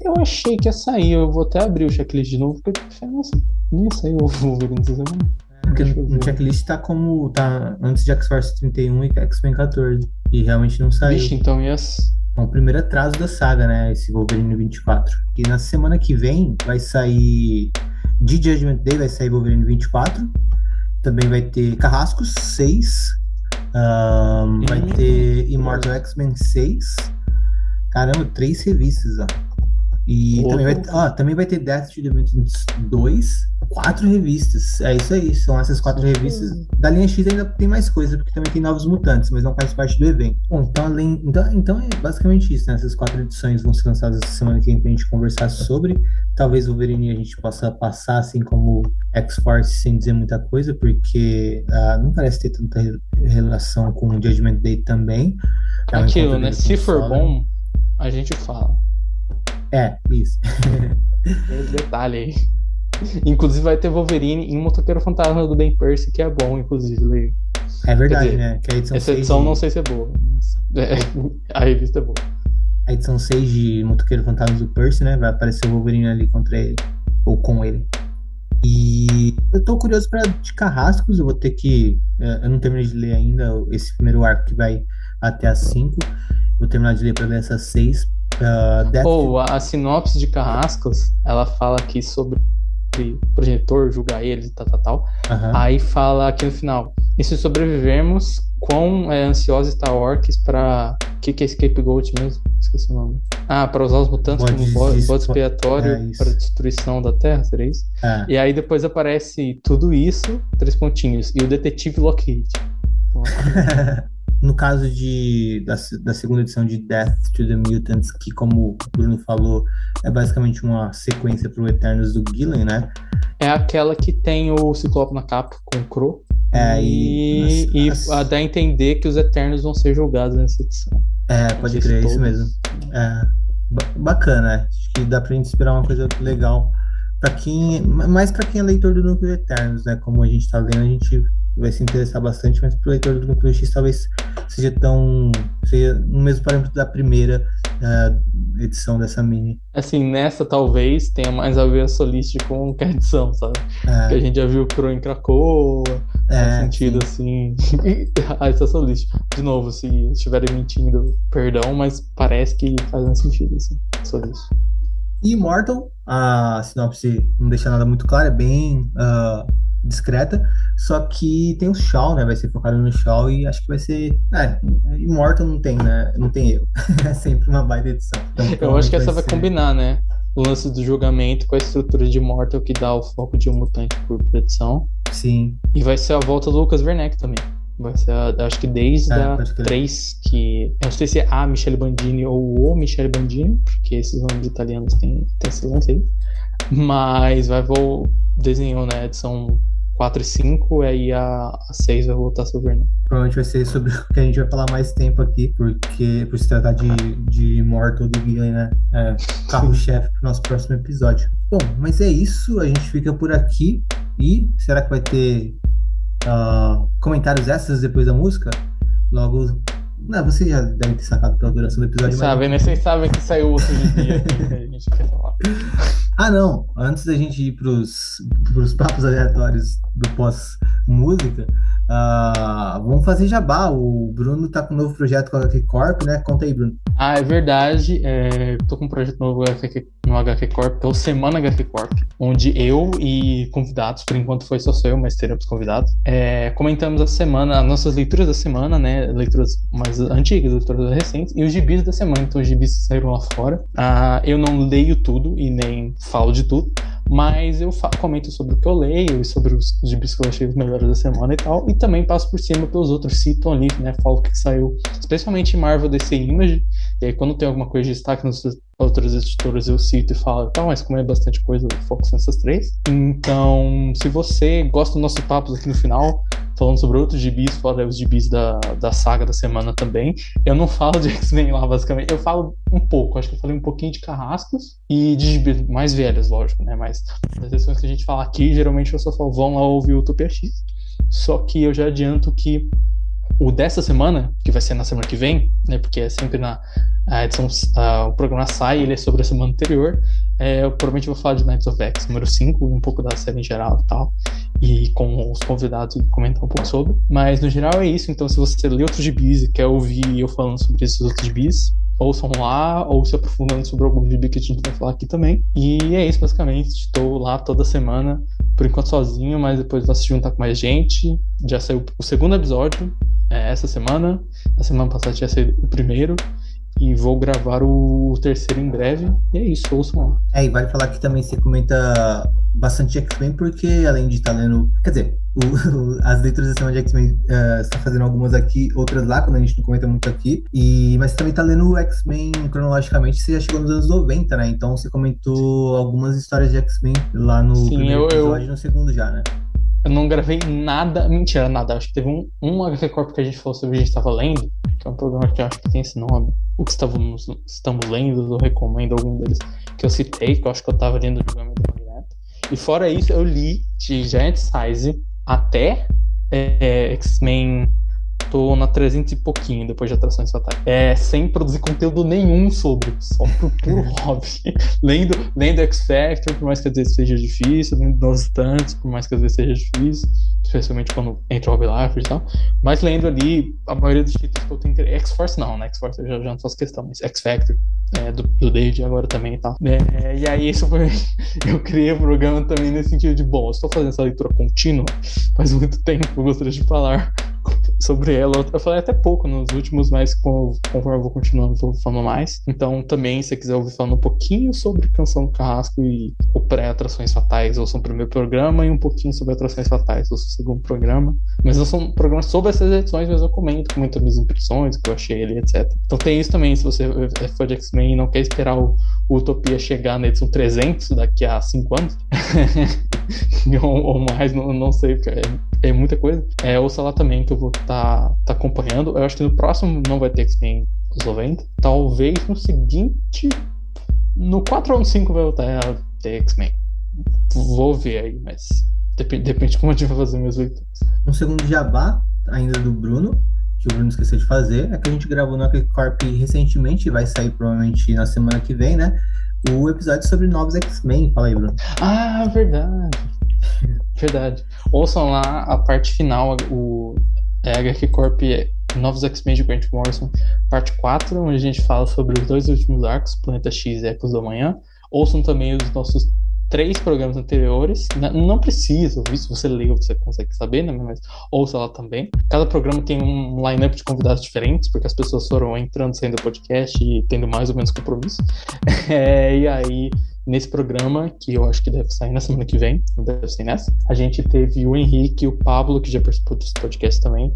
Eu achei que ia sair, eu vou até abrir o checklist de novo, porque nossa, nem ia sair o Wolverine essa semana. Porque no checklist tá como. tá antes de X-Force 31 e X-Men 14. E realmente não saiu. Vixe, então yes. É o primeiro atraso da saga, né? Esse Wolverine 24. E na semana que vem vai sair. De Judgment Day vai sair Wolverine 24. Também vai ter Carrascos 6. Um, vai ter Immortal X-Men 6. Caramba, três revistas, ó. E também vai, ó, também vai ter Death to the Mutants 2, quatro revistas. É isso aí, são essas quatro revistas. Da linha X ainda tem mais coisa, porque também tem novos mutantes, mas não faz parte do evento. Bom, então, além, então, então é basicamente isso, né? Essas quatro edições vão ser lançadas essa semana que vem pra gente conversar sobre. Talvez o Wolverine a gente possa passar assim como X-Force sem dizer muita coisa, porque uh, não parece ter tanta relação com o Judgment Day também. É Aquilo, né? Se for bom, a gente fala. É, isso. detalhe aí. Inclusive vai ter Wolverine em Motoqueiro Fantasma do Ben Percy, que é bom, inclusive. É verdade, dizer, né? Que a edição essa edição de... não sei se é boa. É, a revista é boa. A edição 6 de Motoqueiro Fantasma do Percy, né? Vai aparecer o Wolverine ali contra ele. Ou com ele. E eu tô curioso para de Carrascos, eu vou ter que. Eu não terminei de ler ainda esse primeiro arco que vai até as 5. Vou terminar de ler para ler essas 6. Uh, Ou oh, a, a sinopse de Carrascos, ela fala aqui sobre projetor, julgar eles e tal, tal, tal. Uhum. Aí fala aqui no final: e se sobrevivermos, quão é, ansioso está Orcs para. O que, que é Scapegoat mesmo? Esqueci o nome. Ah, para usar os mutantes como bode, bode expiatório é para destruição da Terra, seria isso? É. E aí depois aparece tudo isso, três pontinhos, e o detetive Lockheed. Então, no caso de, da, da, segunda edição de Death to the Mutants, que como o Bruno falou, é basicamente uma sequência para o Eternos do Gillen, né? É aquela que tem o Ciclope na capa com o Crow. É, e, e, e dá a entender que os Eternos vão ser julgados nessa edição. É, pode crer, é isso mesmo. É, bacana, acho que dá pra gente esperar uma coisa legal para quem, mais para quem é leitor do Núcleo Eternos, né? Como a gente tá vendo, a gente vai se interessar bastante, mas pro leitor do Núcleo X talvez seja tão. seja no mesmo parâmetro da primeira uh, edição dessa mini. Assim, nessa talvez tenha mais a ver a Solist com a edição, sabe? É. Que a gente já viu o Crow em Krakoa, é, sentido sim. assim. ah, essa Solist. De novo, se estiverem mentindo, perdão, mas parece que faz mais sentido, assim, Solist. E Immortal, a sinopse não deixa nada muito claro, é bem uh, discreta, só que tem o Shaw, né? Vai ser focado no Shaw e acho que vai ser. É, Immortal não tem, né? Não tem erro. é sempre uma baita edição. Então, Eu acho que essa vai, vai combinar, né? O lance do julgamento com a estrutura de Immortal que dá o foco de um mutante por edição. Sim. E vai ser a volta do Lucas Werneck também. Vai ser, a, acho que desde é, a 3 que. Eu não sei se é a Michele Bandini ou o Michele Bandini, porque esses nomes italianos têm, têm esse lance aí. Mas vai vou desenhou, né? Edição 4 e 5, aí a, a 6 vai voltar sobre Werner. Provavelmente vai ser sobre o que a gente vai falar mais tempo aqui, porque por se tratar de, de Mortal do Gillen, né? É, carro-chefe pro nosso próximo episódio. Bom, mas é isso, a gente fica por aqui. E será que vai ter uh, comentários extras depois da música. Logo. Não, você já deve ter sacado pela duração do episódio. Vocês sabem, né? Vocês sabem que saiu outro dia que a gente quer falar. Ah, não. Antes da gente ir pros, pros papos aleatórios do pós-música, uh, vamos fazer jabá. O Bruno tá com um novo projeto com a HQ Corp, né? Conta aí, Bruno. Ah, é verdade. É, tô com um projeto novo no HQ Corp, que é o Semana HQ Corp, onde eu e convidados, por enquanto foi só eu, mas teremos convidados, é, comentamos a semana, as nossas leituras da semana, né? Leituras mais antigas, leituras recentes, e os gibis da semana. Então, os gibis saíram lá fora. Ah, eu não leio tudo e nem falo de tudo, mas eu comento sobre o que eu leio e sobre os gibis que os melhores da semana e tal, e também passo por cima pelos outros, cito ali, né, falo que saiu, especialmente Marvel DC Image, e aí quando tem alguma coisa de destaque nos outros editores eu cito e falo, tá, mas como é bastante coisa, eu foco nessas três. Então, se você gosta dos nossos papos aqui no final, falando sobre outros gibis, fora os gibis da, da saga da semana também, eu não falo de X-Men lá, basicamente, eu falo um pouco, acho que eu falei um pouquinho de Carrascos e de gibis mais velhos, lógico, né, mas as sessões que a gente fala aqui, geralmente eu só falo, vão lá ouvir o Utopia X, só que eu já adianto que o dessa semana, que vai ser na semana que vem, né, porque é sempre na a edição, a, o programa sai, ele é sobre a semana anterior, é, eu provavelmente vou falar de Knights of X número 5, um pouco da série em geral e tal, e com os convidados comentar um pouco sobre, mas no geral é isso, então se você lê outros gibis e quer ouvir eu falando sobre esses outros gibis, ouçam lá, ou se aprofundando sobre algum gibi que a gente vai falar aqui também, e é isso basicamente, estou lá toda semana, por enquanto sozinho, mas depois vou se juntar com mais gente, já saiu o segundo episódio, é, essa semana. Na semana passada tinha sido o primeiro. E vou gravar o terceiro em breve. E é isso, ouçam lá. É, e vale falar que também você comenta bastante X-Men, porque além de estar lendo. Quer dizer, o, as leituras da semana de X-Men uh, você está fazendo algumas aqui, outras lá, quando a gente não comenta muito aqui. E, mas você também está lendo o X-Men cronologicamente, você já chegou nos anos 90, né? Então você comentou algumas histórias de X-Men lá no Sim, primeiro eu, episódio e no segundo já, né? Eu não gravei nada, mentira, nada. Acho que teve um, um HQ Corp que a gente falou sobre a gente estava lendo, que é um programa que eu acho que tem esse nome. O que estávamos, estamos lendo, eu recomendo algum deles que eu citei, que eu acho que eu estava lendo o julgamento da Magneto. E fora isso, eu li de Giant Size até é, X-Men tô na 300 e pouquinho depois de Atrações Fatais. É, sem produzir conteúdo nenhum sobre, só por puro hobby. lendo, lendo X Factor, por mais que às vezes seja difícil, lendo Novos Tantos, por mais que às vezes seja difícil, especialmente quando entra o Hobby Life e tal. Mas lendo ali, a maioria dos títulos que eu tenho interesse. X-Force não, né? X-Force eu já, já não faço questão, mas X Factor, é, do, do David agora também e tal. É, e aí, isso foi. eu criei o programa também nesse sentido de, bom, eu estou fazendo essa leitura contínua faz muito tempo, eu gostaria de falar sobre ela. Eu falei até pouco nos últimos, mas conforme eu vou continuando, vou falando mais. Então, também, se você quiser ouvir falando um pouquinho sobre Canção do Carrasco e o pré-atrações fatais, ouça o primeiro programa, e um pouquinho sobre atrações fatais, ouça o segundo programa. Mas não são programas sobre essas edições, mas eu comento, comento minhas impressões, o que eu achei ali, etc. Então tem isso também, se você é fã de X-Men e não quer esperar o, o Utopia chegar na edição 300 daqui a 5 anos, ou, ou, mais, não, não sei, é, é muita coisa. É, ouça lá também que eu vou estar tá, tá acompanhando. Eu acho que no próximo não vai ter X-Men dos 90. Talvez no seguinte. No 4 ou no 5 vai voltar a ter X-Men. Vou ver aí, mas depende, depende de como a gente vai fazer meus leituras. Um segundo jabá, ainda do Bruno, que o Bruno esqueceu de fazer, é que a gente gravou no Corp recentemente, vai sair provavelmente na semana que vem, né? O episódio sobre novos X-Men. Fala aí, Bruno. Ah, verdade. verdade. Ouçam lá a parte final, o é, HQ Corp Novos X-Men de Grant Morrison, parte 4, onde a gente fala sobre os dois últimos arcos, Planeta X e Ecos do Amanhã. Ouçam também os nossos três programas anteriores. Não precisa, se você leu, você consegue saber, né? Mas ouça lá também. Cada programa tem um line-up de convidados diferentes, porque as pessoas foram entrando, saindo do podcast e tendo mais ou menos compromisso. É, e aí, nesse programa, que eu acho que deve sair na semana que vem, não deve nessa, a gente teve o Henrique e o Pablo, que já participou desse podcast também,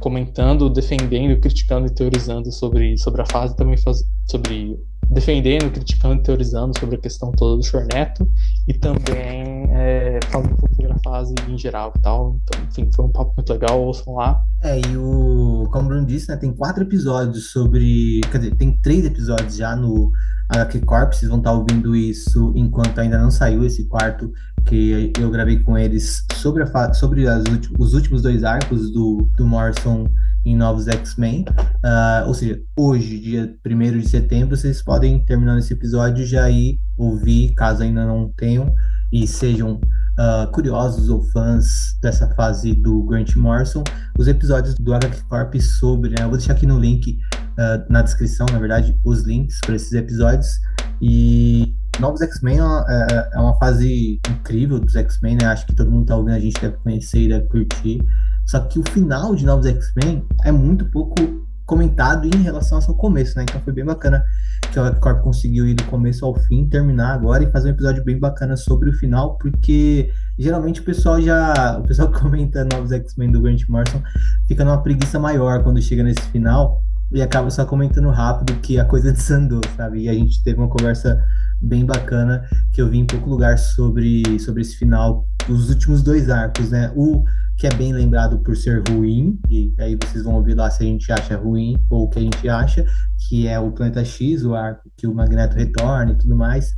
comentando, defendendo, criticando e teorizando sobre, sobre a fase, também faz, sobre defendendo, criticando, teorizando sobre a questão toda do Chorneto e também é, falando um pouco sobre a fase em geral e tal. Então, enfim, foi um papo muito legal, ouçam lá. É, e o, como o Bruno disse, né, tem quatro episódios sobre. Quer dizer, tem três episódios já no HQ Corp, vocês vão estar ouvindo isso enquanto ainda não saiu esse quarto que eu gravei com eles sobre, a, sobre as, os últimos dois arcos do, do Morrison em Novos X-Men. Uh, ou seja, hoje, dia 1 de setembro, vocês podem, terminando esse episódio, já ir ouvir, caso ainda não tenham, e sejam uh, curiosos ou fãs dessa fase do Grant Morrison, os episódios do HQ Corp sobre, né, eu vou deixar aqui no link, uh, na descrição, na verdade, os links para esses episódios, e Novos X-Men é, é, é, uma fase incrível dos X-Men, né? Acho que todo mundo tá ouvindo, a gente deve conhecer e deve curtir. Só que o final de Novos X-Men é muito pouco comentado em relação ao seu começo, né? Então foi bem bacana que o Corp conseguiu ir do começo ao fim, terminar agora e fazer um episódio bem bacana sobre o final, porque geralmente o pessoal já, o pessoal comenta Novos X-Men do Grant Morrison fica numa preguiça maior quando chega nesse final e acaba só comentando rápido que a coisa desandou, sabe? E a gente teve uma conversa bem bacana que eu vi em pouco lugar sobre, sobre esse final, os últimos dois arcos, né? O que é bem lembrado por ser ruim, e aí vocês vão ouvir lá se a gente acha ruim ou o que a gente acha, que é o Planeta X, o arco que o Magneto retorna e tudo mais.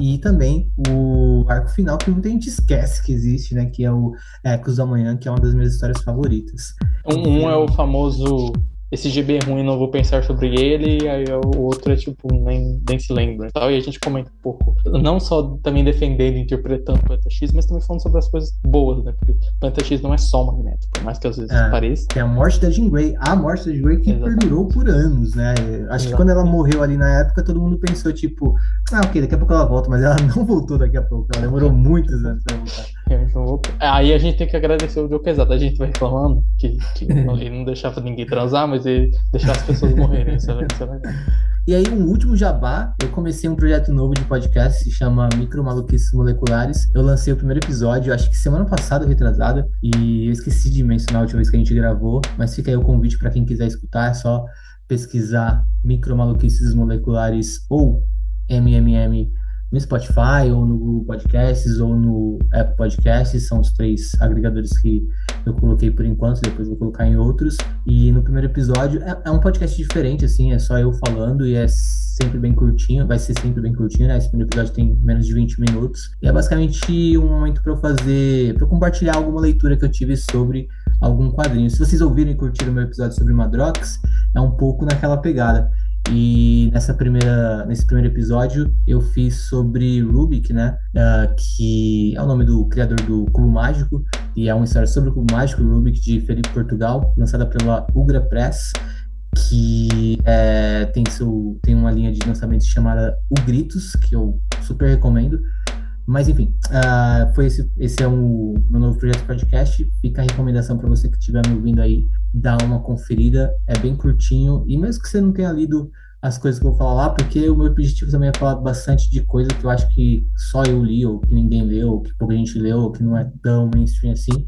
E também o arco final que muita gente esquece que existe, né? Que é o Ecos da Manhã, que é uma das minhas histórias favoritas. Um, um é o famoso esse GB é ruim, não vou pensar sobre ele, e aí o outro é tipo, nem, nem se lembra e tal. E a gente comenta um pouco, não só também defendendo e interpretando o Planeta X, mas também falando sobre as coisas boas, né? Porque o Planeta X não é só Magneto, por mais que às vezes é, pareça. É a morte da Jean Grey, a morte da Jean Grey que Exatamente. perdurou por anos, né? Acho Exatamente. que quando ela morreu ali na época, todo mundo pensou, tipo, ah, ok, daqui a pouco ela volta, mas ela não voltou daqui a pouco, ela demorou muitos anos pra voltar. Aí a gente tem que agradecer o Joe Pesado. A gente vai reclamando que, que ele não deixava ninguém transar, mas ele deixava as pessoas morrerem. Isso é, isso é legal. E aí, um último jabá, eu comecei um projeto novo de podcast, se chama Micro Maluquices Moleculares. Eu lancei o primeiro episódio, acho que semana passada, retrasada, e eu esqueci de mencionar a última vez que a gente gravou, mas fica aí o convite para quem quiser escutar, é só pesquisar Micro Maluquices Moleculares ou MMM no Spotify, ou no Google Podcasts, ou no Apple Podcasts, são os três agregadores que eu coloquei por enquanto, depois vou colocar em outros. E no primeiro episódio é, é um podcast diferente, assim, é só eu falando e é sempre bem curtinho, vai ser sempre bem curtinho, né? Esse primeiro episódio tem menos de 20 minutos. E é basicamente um momento para eu fazer, para compartilhar alguma leitura que eu tive sobre algum quadrinho. Se vocês ouviram e curtiram o meu episódio sobre Madrox, é um pouco naquela pegada. E nessa primeira, nesse primeiro episódio eu fiz sobre Rubik, né? Uh, que é o nome do criador do Cubo Mágico, e é uma história sobre o Cubo Mágico, Rubik, de Felipe Portugal, lançada pela Ugra Press, que é, tem, seu, tem uma linha de lançamento chamada O Gritos, que eu super recomendo. Mas enfim, uh, foi esse, esse é o meu novo projeto podcast. Fica a recomendação para você que estiver me ouvindo aí, dar uma conferida. É bem curtinho. E mesmo que você não tenha lido as coisas que eu vou falar lá, porque o meu objetivo também é falar bastante de coisa que eu acho que só eu li, ou que ninguém leu, ou que pouca gente leu, ou que não é tão mainstream assim.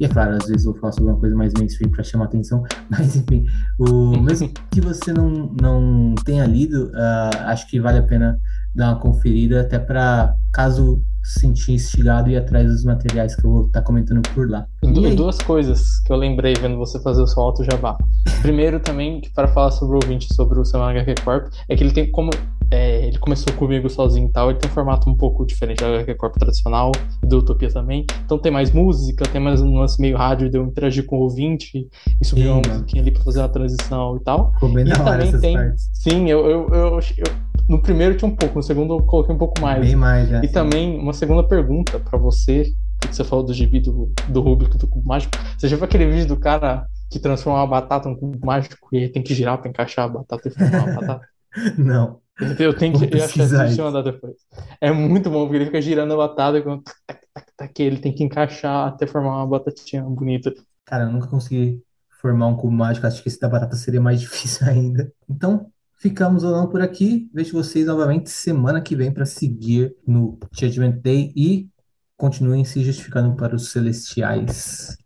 E é claro, às vezes eu vou falar sobre uma coisa mais mainstream para chamar atenção, mas enfim, o, mesmo que você não, não tenha lido, uh, acho que vale a pena dar uma conferida, até para caso sentir instigado e ir atrás dos materiais que eu vou estar tá comentando por lá. Du duas coisas que eu lembrei vendo você fazer o seu auto jabá. Primeiro também, para falar sobre o ouvinte, sobre o Semana HQ Corp, é que ele tem como é, ele começou comigo sozinho e tal, ele tem um formato um pouco diferente da HQ Corp tradicional do Utopia também. Então tem mais música, tem mais um lance meio rádio de eu interagir com o ouvinte e subir uma musiquinha ali pra fazer uma transição e tal. Ficou bem e também tem. Partes. Sim, eu, eu, eu, eu, no primeiro tinha um pouco, no segundo eu coloquei um pouco mais. Bem mais, já. E sim. também uma segunda pergunta para você, que você falou do gibi do, do Rubik do Cubo Mágico. Você já viu aquele vídeo do cara que transforma uma batata num cubo mágico e aí tem que girar pra encaixar a batata e formar uma batata? Não. Eu tenho que eu achar que mandar depois. É muito bom, porque ele fica girando a batata e que ele tem que encaixar até formar uma batatinha bonita. Cara, eu nunca consegui formar um cubo mágico, acho que esse da batata seria mais difícil ainda. Então, ficamos ou não por aqui. Vejo vocês novamente semana que vem para seguir no Judgment Day e continuem se justificando para os celestiais.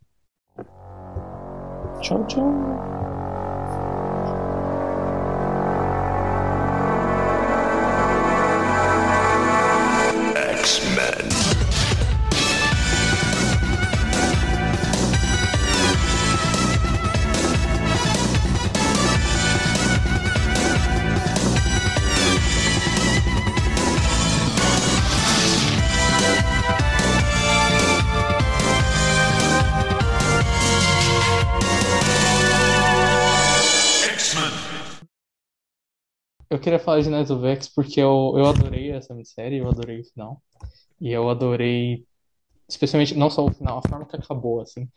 Tchau, tchau. Eu queria falar de Knights of X porque eu, eu adorei essa série, eu adorei o final. E eu adorei, especialmente, não só o final, a forma que acabou, assim.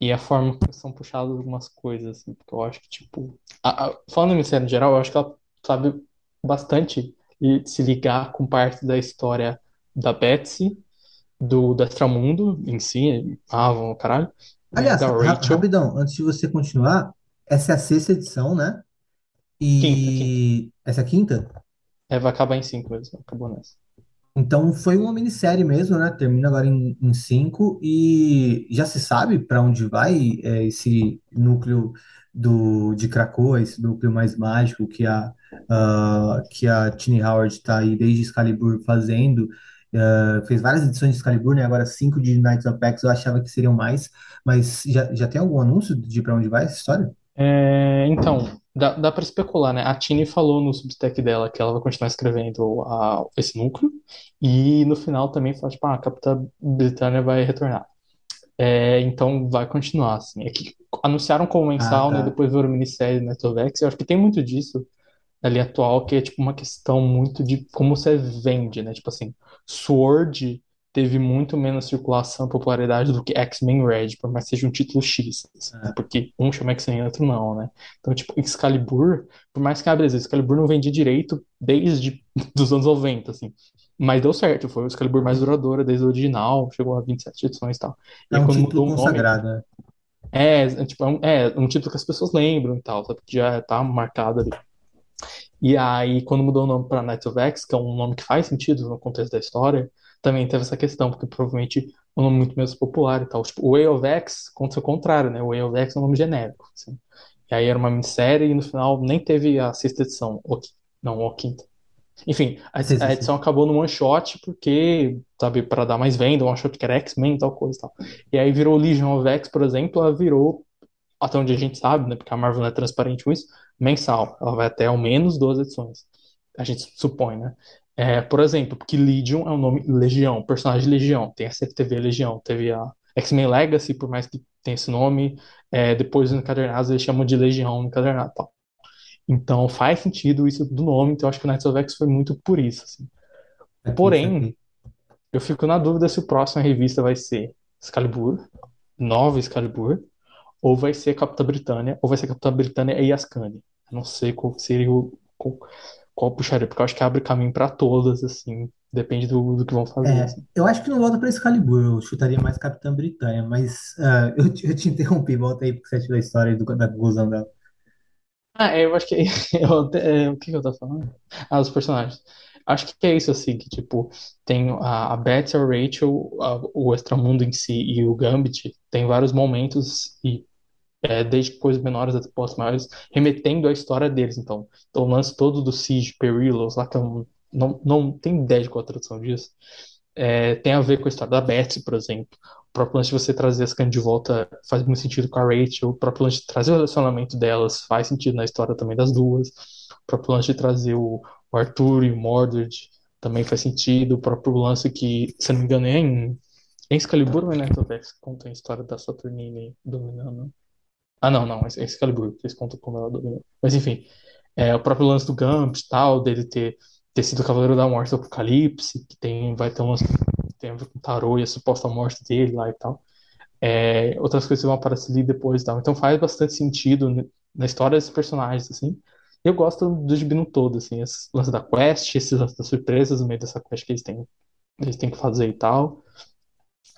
E a forma que são puxadas algumas coisas, assim. Porque eu acho que, tipo. A, a, falando em série em geral, eu acho que ela sabe bastante se ligar com parte da história da Betsy, do, do Extramundo em si, Avon, caralho. Aliás, da Rachel. rapidão, antes de você continuar, essa é a sexta edição, né? E quinta, quinta. essa quinta? É, vai acabar em cinco mesmo, acabou nessa. Então foi uma minissérie mesmo, né? Termina agora em, em cinco e já se sabe para onde vai é, esse núcleo do, de Krakoa, esse núcleo mais mágico que a, uh, que a Tini Howard está aí desde Excalibur fazendo. Uh, fez várias edições de Excalibur, né? Agora cinco de Knights of X, eu achava que seriam mais, mas já, já tem algum anúncio de para onde vai essa história? É, então, Dá, dá para especular, né? A Tini falou no Substack dela que ela vai continuar escrevendo a, esse núcleo, e no final também falou, tipo, ah, a Capitã Britânia vai retornar. É, então vai continuar, assim. É que anunciaram como mensal, ah, tá. né? Depois viram minissérie Netovex. Eu acho que tem muito disso na linha atual, que é tipo uma questão muito de como você vende, né? Tipo assim, Sword teve muito menos circulação e popularidade do que X-Men Red, por mais que seja um título X, assim, é. porque um chama X-Men e outro não, né? Então, tipo, Excalibur, por mais que, ah, beleza, Excalibur não vendia direito desde os anos 90, assim, mas deu certo, foi o Excalibur mais duradouro desde o original, chegou a 27 edições e tal. É e um título consagrado, nome, né? É, é, tipo, é um, é um título que as pessoas lembram e tal, sabe? Que já tá marcado ali. E aí, quando mudou o nome para Knights of X, que é um nome que faz sentido no contexto da história, também teve essa questão, porque provavelmente é um nome muito menos popular e tal. Tipo, o Way of X aconteceu o contrário, né? O Way of X é um nome genérico, assim. E aí era uma minissérie e no final nem teve a sexta edição, ou, não, ou a quinta. Enfim, a, sim, sim, a edição sim. acabou no one shot porque, sabe, para dar mais venda, one shot que era X-Men e tal coisa e tal. E aí virou Legion of X, por exemplo, ela virou, até onde a gente sabe, né, porque a Marvel não é transparente com isso, mensal. Ela vai até ao menos duas edições. A gente supõe, né? É, por exemplo, porque Legion é um nome Legião, personagem Legião. Tem a CTV Legião, teve a X-Men Legacy, por mais que tem esse nome. É, depois, no encadernado, eles chamam de Legião no encadernado tal. Então, faz sentido isso do nome. Então, acho que o Knights of X foi muito por isso. Assim. Aqui, Porém, eu fico na dúvida se o próximo revista vai ser Excalibur, nova Excalibur, ou vai ser Capitã Britânia, ou vai ser Capitã Britânia e Ascani. Não sei qual seria o. Qual, qual puxaria, porque eu acho que abre caminho pra todas, assim. Depende do, do que vão fazer. É, assim. eu acho que não volta pra Excalibur, eu chutaria mais Capitã Britânia, mas ah, eu, te- eu te interrompi, volta aí porque você achou da história do, da conclusão dela. Ah, é, eu acho que. eu é, o que que eu tava falando? Ah, os personagens. Acho que é isso, assim, que, tipo, tem a, a Betsy, a Rachel, a- o Extramundo em si e o Gambit, tem vários momentos, e é, desde coisas menores até postos maiores, remetendo à história deles. Então, então o lance todo do Siege Perilous, lá que eu não, não, não tenho ideia de qual a tradução disso, é, tem a ver com a história da Betsy, por exemplo. O próprio lance de você trazer as Candy de volta faz muito sentido com a Rachel. O próprio lance de trazer o relacionamento delas faz sentido na história também das duas. O próprio lance de trazer o, o Arthur e o Mordred também faz sentido. O próprio lance que, se não me engano, é em, em Excalibur ou é Netflix que conta a história da Saturnine dominando. Ah, não, não, é Excalibur, que eles contam como ela dominou. Mas enfim, é, o próprio lance do Gambit tal, dele ter, ter sido o Cavaleiro da Morte do Apocalipse, que tem, vai ter um lance tem a ver com o Tarô e a suposta morte dele lá e tal. É, outras coisas vão aparecer ali depois e tal. Então faz bastante sentido na história desses personagens, assim. Eu gosto do gibi no todo, assim, esse lance da quest, esses lance das surpresas no meio dessa quest que eles têm, eles têm que fazer e tal.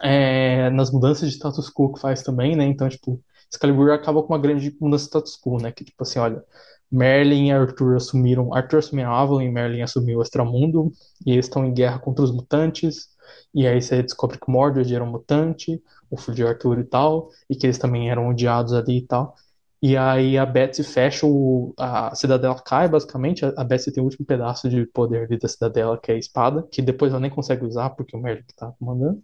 É, nas mudanças de status quo que faz também, né? Então, tipo, Excalibur acaba com uma grande mudança de status quo, né? Que, tipo assim, olha, Merlin e Arthur assumiram. Arthur assumiu a Avalon e Merlin assumiu o Extramundo. E eles estão em guerra contra os mutantes. E aí você descobre que Mordred era um mutante, o filho de Arthur e tal. E que eles também eram odiados ali e tal. E aí a Betsy fecha o. A cidadela cai, basicamente. A a Betsy tem o último pedaço de poder ali da cidadela, que é a espada, que depois ela nem consegue usar, porque o Merlin tá comandando.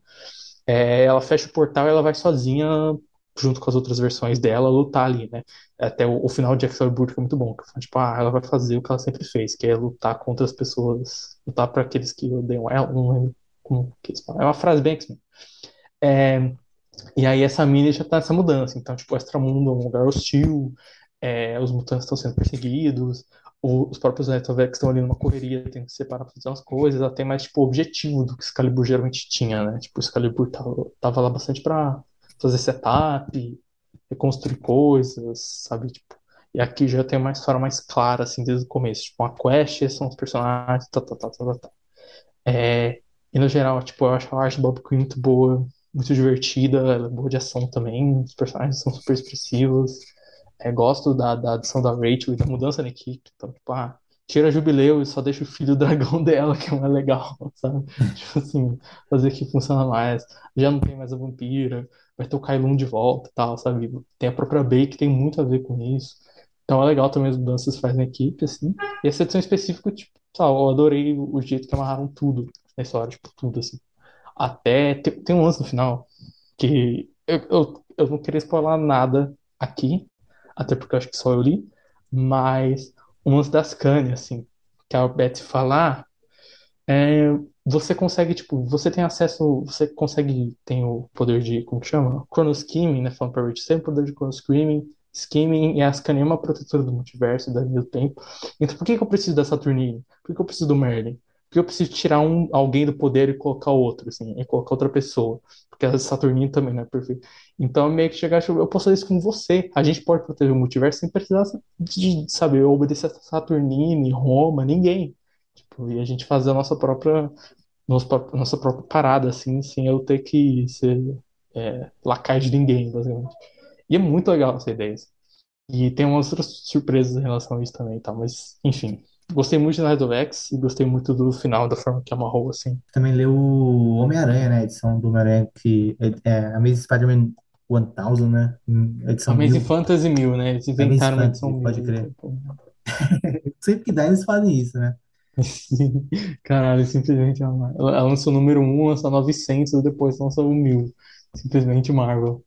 É, ela fecha o portal e ela vai sozinha, junto com as outras versões dela, lutar ali, né? Até o, o final de Excalibur fica muito bom. Que foi, tipo, ah, ela vai fazer o que ela sempre fez, que é lutar contra as pessoas, lutar para aqueles que odeiam ela. Não lembro como que eles falam. É uma frase bem X-Men. É, e aí essa mina já tá nessa mudança. Então, tipo, o Extramundo é um lugar hostil, é, os mutantes estão sendo perseguidos, os próprios Netovex estão ali numa correria, tem que se separar pra fazer umas coisas, tem mais, tipo, objetivo do que Excalibur geralmente tinha, né? Tipo, o Excalibur tava, tava lá bastante pra fazer setup, reconstruir coisas, sabe? Tipo, e aqui já tem uma história mais clara, assim, desde o começo. Tipo, uma quest, esses são os personagens, tá, tá, tá, tá, tá, tá. É, e no geral, tipo, eu acho a arte do Bob Quinn muito boa, muito divertida, ela é boa de ação também, os personagens são super expressivos. É, gosto da, da adição da Rachel e da mudança na equipe. Então, tipo, ah, tira Jubileu e só deixa o filho dragão dela, que é mais legal, sabe? Tipo assim, fazer que funciona mais. Já não tem mais a vampira, vai ter o Kailun de volta tal, sabe? Tem a própria Bey que tem muito a ver com isso. Então é legal também as mudanças que faz na equipe, assim. E essa edição específica, tipo, sabe, eu adorei o, jeito que amarraram tudo na história, tipo, tudo, assim. Até tem, tem um lance no final que eu, eu, eu não queria spoiler nada aqui, até porque eu acho que só eu li, mas um lance das Kanye, assim, que a Beth fala, ah, é, você consegue, tipo, você tem acesso, você consegue, tem o poder de, como que chama? Chrono Skimming, né, falando pra Rich, tem o poder de Chrono Skimming, e a Ascani é uma protetora do multiverso, da linha do tempo, então por que que eu preciso da Saturnine? Por que que eu preciso do Merlin? Por que eu preciso tirar um, alguém do poder e colocar outro, assim, e colocar outra pessoa? Porque a Saturnine também não é perfeita. Então, meio que chegar, tipo, eu posso fazer isso com você. A gente pode proteger o multiverso sem precisar de, sabe, obedecer a Saturnine, Roma, ninguém. Tipo, e a gente fazer a nossa própria, nossa, nossa própria parada, assim, sem eu ter que ser é, de ninguém, basicamente. E é muito legal essa ideia. assim. E tem umas outras surpresas em relação a isso também, tá? Mas, enfim. Gostei muito de Night of X e gostei muito do final, da forma que amarrou, assim. Também leu o Homem-Aranha, né? A edição do Homem-Aranha, que é, é Amazing Spider-Man 1000, né? Hum, Edição Amazing 1000. Fantasy 1000, né? Eles Amazing inventaram uma edição Fantasy, pode 1000. crer. tipo, Sempre que dá, eles fazem isso, né? Caralho, simplesmente Marvel. Ela lançou o número 1, lançou 900, depois lançou o 1000. Simplesmente Marvel.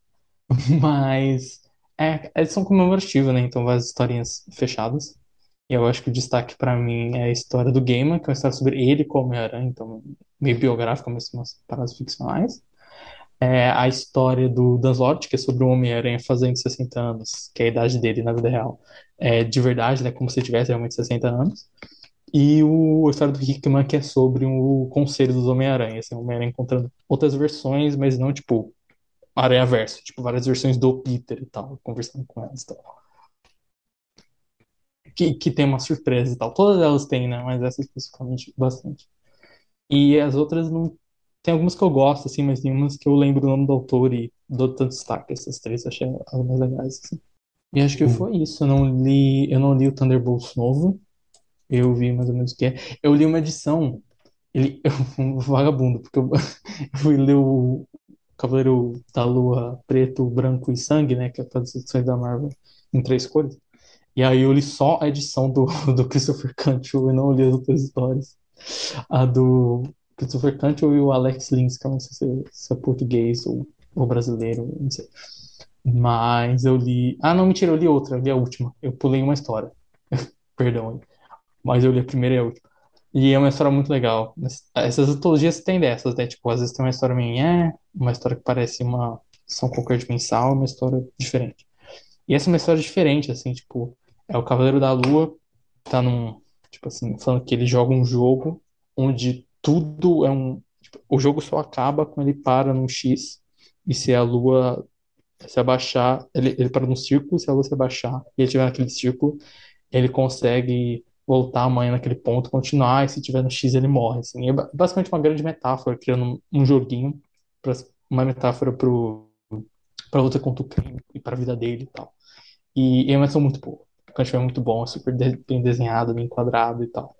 Mas é, é edição comemorativa, né? Então várias historinhas fechadas. E eu acho que o destaque pra mim é a história do Gaiman, que é uma história sobre ele como Homem-Aranha, então meio biográfica, mas umas paradas ficcionais. é a história do Dan Slott, que é sobre o Homem-Aranha fazendo 60 anos, que é a idade dele na vida real. É de verdade, né? Como se tivesse realmente 60 anos. E o, a história do Hickman, que é sobre o conselho dos Homem-Aranha. Assim, Homem-Aranha encontrando outras versões, mas não, tipo, Aranha Verso. Tipo, várias versões do Peter e tal, conversando com elas e tal. Que, que tem uma surpresa e tal. Todas elas têm, né? Mas essa especificamente bastante. E as outras não. Tem algumas que eu gosto, assim, mas tem umas que eu lembro o nome do autor e dou tanto destaque. Essas três achei as mais legais, assim. E acho que Tipo, foi isso. Eu não li, eu não li o Thunderbolts novo. Eu vi mais ou menos o que é. Eu li uma edição. Ele, eu fui um vagabundo, porque eu, eu fui ler o Cavaleiro da Lua Preto, Branco e Sangue, né? Que é as edições da Marvel em três cores. E aí eu li só a edição do, do Christopher Cantwell e não li as outras histórias. A do Christopher Cantwell e o Alex Lins, que eu não sei se se é português ou, ou brasileiro, não sei. Mas eu li. Ah, não, mentira, eu li outra, eu li a última. Eu pulei uma história. Perdão. Mas eu li a primeira e a última. E é uma história muito legal. Mas Essas antologias têm dessas, né? Tipo, às vezes tem uma história meio, é, uma história que parece uma São qualquer de mensal, uma história diferente. E essa é uma história diferente, assim, tipo, é o Cavaleiro da Lua, tá num, tipo assim, falando que ele joga um jogo onde tudo é um, tipo, o jogo só acaba quando ele para num X, e se a Lua se abaixar, ele, ele para num círculo, se a Lua se abaixar, e ele estiver naquele círculo, ele consegue voltar amanhã naquele ponto, continuar, e se tiver no X ele morre, assim. É ba- basicamente uma grande metáfora, criando um, joguinho, pra, uma metáfora pro, pra luta contra o crime e pra vida dele e tal. E é uma edição muito boa. O Kanchio é muito bom, é super bem desenhado, bem enquadrado e tal.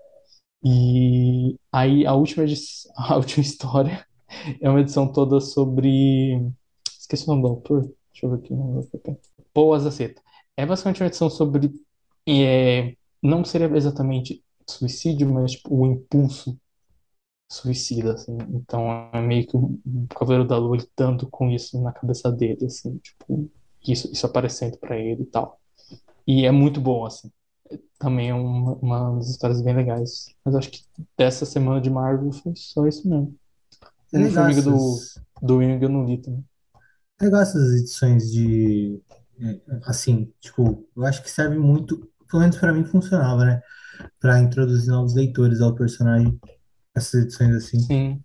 E aí a última, edi- a última história é uma edição toda sobre. Esqueci o nome do autor. Deixa eu ver aqui. Paul Azaceta. É basicamente uma edição sobre. é, não seria exatamente suicídio, mas tipo, o impulso suicida, assim. Então é meio que o Cavaleiro da Lua lidando com isso na cabeça dele, assim, tipo, isso, isso aparecendo pra ele e tal. E é muito bom, assim. Também é uma, uma das histórias bem legais. Mas acho que dessa semana de Marvel foi só isso mesmo. é O Formiga do, do Wing eu não li também. é legal essas edições de, é, assim, tipo, eu acho que serve muito, pelo menos pra mim funcionava, né? Pra introduzir novos leitores ao personagem, essas edições assim. Sim.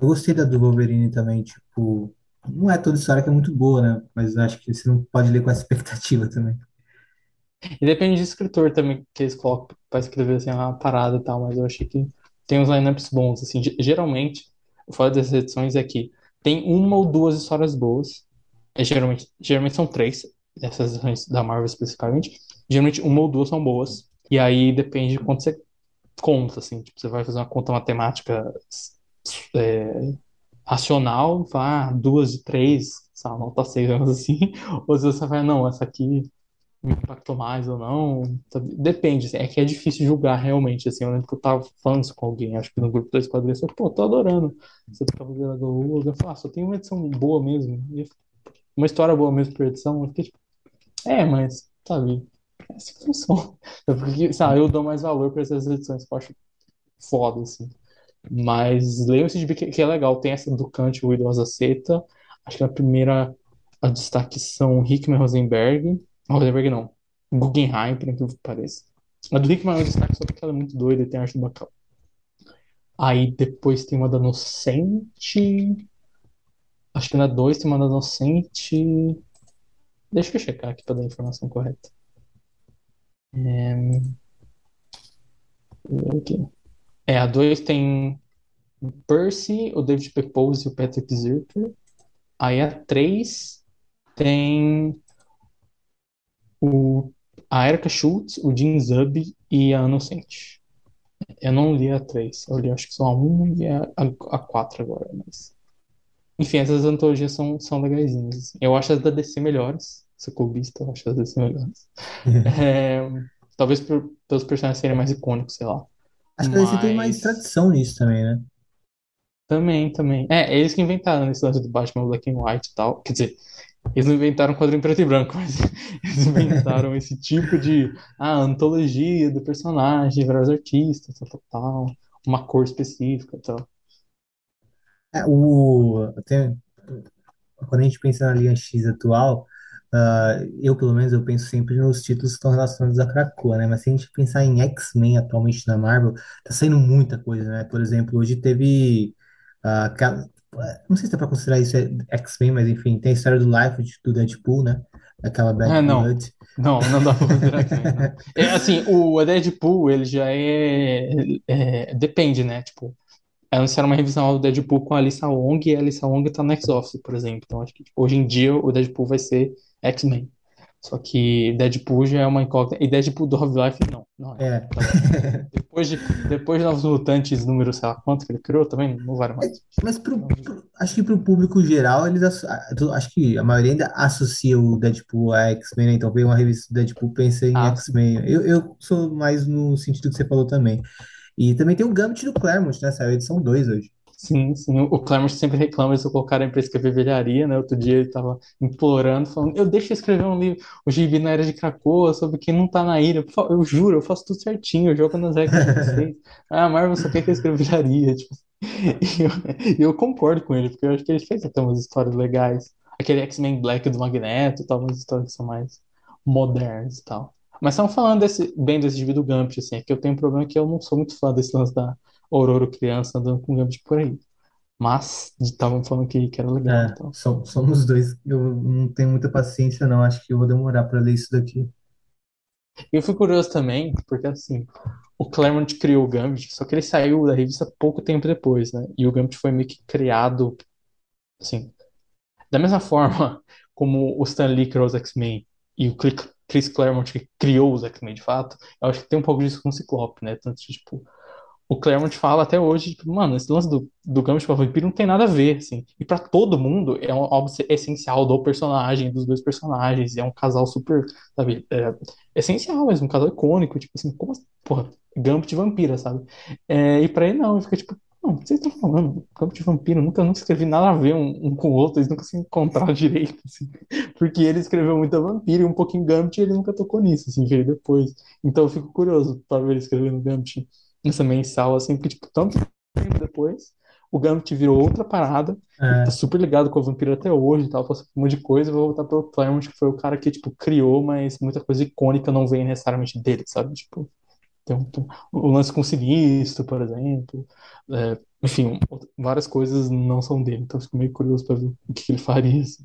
Eu gostei da do Wolverine também, tipo, não é toda história que é muito boa, né? Mas acho que você não pode ler com essa expectativa também. E depende do escritor também, que eles colocam pra escrever assim, uma parada e tal, mas eu achei que tem uns lineups bons, assim. Ge- Geralmente, o foda dessas edições é que tem uma ou duas histórias boas. É, geralmente, geralmente são três, dessas edições da Marvel especificamente. Geralmente uma ou duas são boas. E aí depende de quanto você conta, assim. Tipo, você vai fazer uma conta matemática é, racional, vá, duas de três, lá, nota seis, digamos assim. Ou se você vai, não, essa aqui me impactou mais ou não. sabe? Depende, assim, é que é difícil julgar realmente, assim, eu lembro que eu tava falando isso com alguém, acho que no grupo da Esquadrilha, falei, pô, tô adorando você do Cavaleiro da Lua, eu falei, ah, só tem uma edição boa mesmo, uma história boa mesmo por edição, eu fiquei tipo, é, mas, sabe, funciona, É porque, sabe, eu dou mais valor pra essas edições, que eu acho foda, assim, mas leiam esse gibi que, que é legal, tem essa do Kant, o Idosa Seta, acho que a primeira, a destaque são Hickman Rosenberg, Rosenberg não, Guggenheim, por incrível que pareça. A do Hickman é um destaque só porque ela é muito doida e tem arte bacana. Aí depois tem uma da Inocente. Acho que na 2 tem uma da Inocente. Deixa eu checar aqui pra dar a informação correta. É. É, a 2 tem o Percy, o David Pepose e o Patrick Zircher. Aí a 3 tem o, a Erika Schultz, o Jim Zub e a Inocente. Eu não li a 3, eu li acho que só a 1 e a, a, a 4 agora, mas. Enfim, essas antologias são, são legaisinhas. assim. Eu acho as da DC melhores. Sou clubista, eu acho as da DC melhores. É, talvez por, pelos personagens serem mais icônicos, sei lá. Acho que DC tem mais Mas. tradição nisso também, né? Também, também. É, eles que inventaram esse lance do Batman Black and White e tal. Quer dizer, eles não inventaram quadrinho preto e branco, mas eles inventaram esse tipo de ah, antologia do personagem, vários artistas, tal, tal, tal, uma cor específica e tal. É, o, tem, quando a gente pensa na linha X atual, ah, eu, pelo menos, eu penso sempre nos títulos que estão relacionados a Krakoa, né? Mas se a gente pensar em X-Men atualmente na Marvel, tá saindo muita coisa, né? Por exemplo, hoje teve ah, aquela- não sei se dá pra considerar isso é X-Men, mas enfim, tem a história do Life do Deadpool, né? Aquela Ah, Bad não. Blood. Não, não dá pra considerar X-Men, não. É, assim, o Deadpool, ele já é, é- Depende, né? Tipo, anunciaram uma revisão do Deadpool com a Alissa Wong e a Alissa Wong tá no X-Office, por exemplo. Então, acho que tipo, hoje em dia o Deadpool vai ser X-Men. Só que Deadpool já é uma incógnita. E Deadpool do Half-Life, não. Não é. É. Depois de, depois de Novos Mutantes, número sei lá quanto que ele criou, também não vale mais. Mas pro, pro- acho que pro público geral, eles ah, acho que a maioria ainda associa o Deadpool a X-Men, né? Então veio uma revista do Deadpool, pensa em Ah. X-Men. Eu, eu sou mais no sentido que você falou também. E também tem o Gambit do Claremont, né? Saiu a edição 2 hoje. Sim, sim. O Clemens sempre reclama se eu colocar ele pra escrever velharia, né? Outro dia ele tava implorando, falando: Eu deixo escrever um livro, o Gibi na Era de Krakoa, sobre quem não tá na ilha. Eu juro, eu faço tudo certinho, eu jogo nas regras de vocês. Ah, Marvel só quer que eu escreva velharia. Tipo, e eu, eu concordo com ele, porque eu acho que ele fez até umas histórias legais. Aquele X-Men Black do Magneto, tal, umas histórias que são mais modernas e tal. Mas estamos falando desse, bem desse Gibi do Gambit, assim, é que eu tenho um problema que eu não sou muito fã desse lance da Aurora criança andando com Gambit por aí. Mas estavam falando que, que era legal, É, então. som- somos dois. Eu não tenho muita paciência, não. Acho que eu vou demorar para ler isso daqui. Eu fui curioso também, porque assim, o Claremont criou o Gambit, só que ele saiu da revista pouco tempo depois, né? E o Gambit foi meio que criado, assim, da mesma forma como o Stan Lee criou os X-Men e o Chris Claremont que criou os X-Men de fato, eu acho que tem um pouco disso com o Ciclope, né? Tanto de, tipo, o Claremont fala até hoje, tipo, mano, esse lance do, do Gambit para vampiro não tem nada a ver, assim. E pra todo mundo é um, algo essencial do personagem, dos dois personagens. É um casal super, sabe, é, essencial mesmo, um casal icônico, tipo assim, como assim? Porra, Gambit vampira, sabe? É, e pra ele não, ele fica tipo, não, o que vocês estão falando? Gambit vampiro, nunca, nunca escrevi nada a ver um, um com o outro, eles nunca se encontraram direito, assim. Porque ele escreveu muita vampira e um pouquinho Gambit e ele nunca tocou nisso, assim, veio depois. Então eu fico curioso pra ver ele escrevendo Gambit nessa mensal, assim, porque, tipo, tanto tempo depois, o Gambit virou outra parada, ele tá É, super ligado com o Vampiro até hoje e tal, passou por um monte de coisa, vou voltar pelo Claremont, que foi o cara que, tipo, criou, mas muita coisa icônica não vem necessariamente dele, sabe? Tipo, um, um- o lance com o Sinistro, por exemplo, é, enfim, várias coisas não são dele, então eu fico meio curioso pra ver o que que ele faria, assim.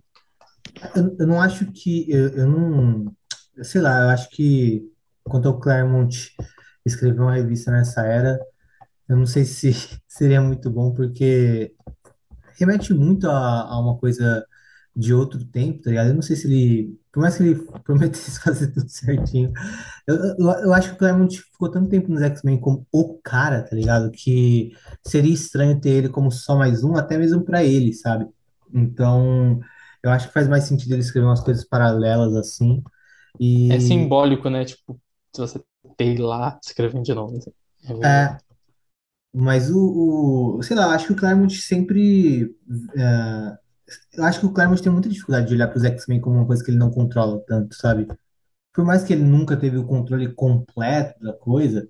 eu, eu não acho que. Eu, eu não. Sei lá, eu acho que quanto ao Claremont escrever uma revista nessa era, eu não sei se seria muito bom, porque remete muito a, a uma coisa de outro tempo, tá ligado? Eu não sei se ele, por mais que ele prometesse fazer tudo certinho, eu, eu, eu acho que o Claremont ficou tanto tempo nos X-Men como o cara, tá ligado? Que seria estranho ter ele como só mais um, até mesmo pra ele, sabe? Então, eu acho que faz mais sentido ele escrever umas coisas paralelas assim. É E simbólico, né? Tipo, se você ele lá escrevendo de novo, assim. É é, mas o, o- sei lá, eu acho que o Claremont sempre é, eu acho que o Claremont tem muita dificuldade de olhar para os X-Men como uma coisa que ele não controla tanto, sabe? Por mais que ele nunca teve o controle completo da coisa,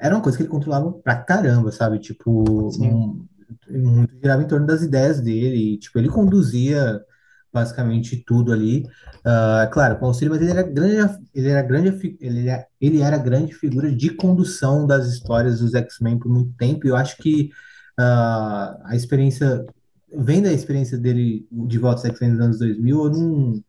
era uma coisa que ele controlava pra caramba, sabe? Tipo, Sim. um- muito girava em torno das ideias dele, e, tipo, ele conduzia basicamente tudo ali. Ah, claro, com auxílio, mas ele era grande, ele era grande, ele era, ele era grande figura de condução das histórias dos X-Men por muito tempo, e eu acho que ah, a experiência, vendo a experiência dele de volta aos X-Men nos anos 2000, eu não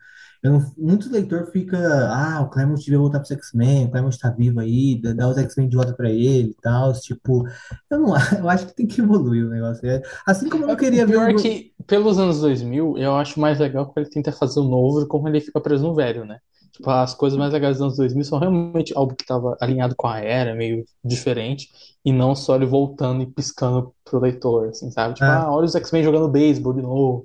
não, muito leitor fica, ah, o Claremont devia voltar pro X-Men, o Claremont tá vivo aí, dá os X-Men de volta pra ele e tal, tipo, eu não, eu acho que tem que evoluir o negócio. É, Assim como eu não É, O queria ver pior é o, que, pelos anos 2000, eu acho mais legal quando ele tenta fazer o novo e como ele fica preso no velho, né? Tipo, as coisas mais legais dos anos 2000 são realmente algo que estava alinhado com a era, meio diferente, e não só ele voltando e piscando pro leitor, assim, sabe? Tipo, ah, ah, olha os X-Men jogando beisebol de novo.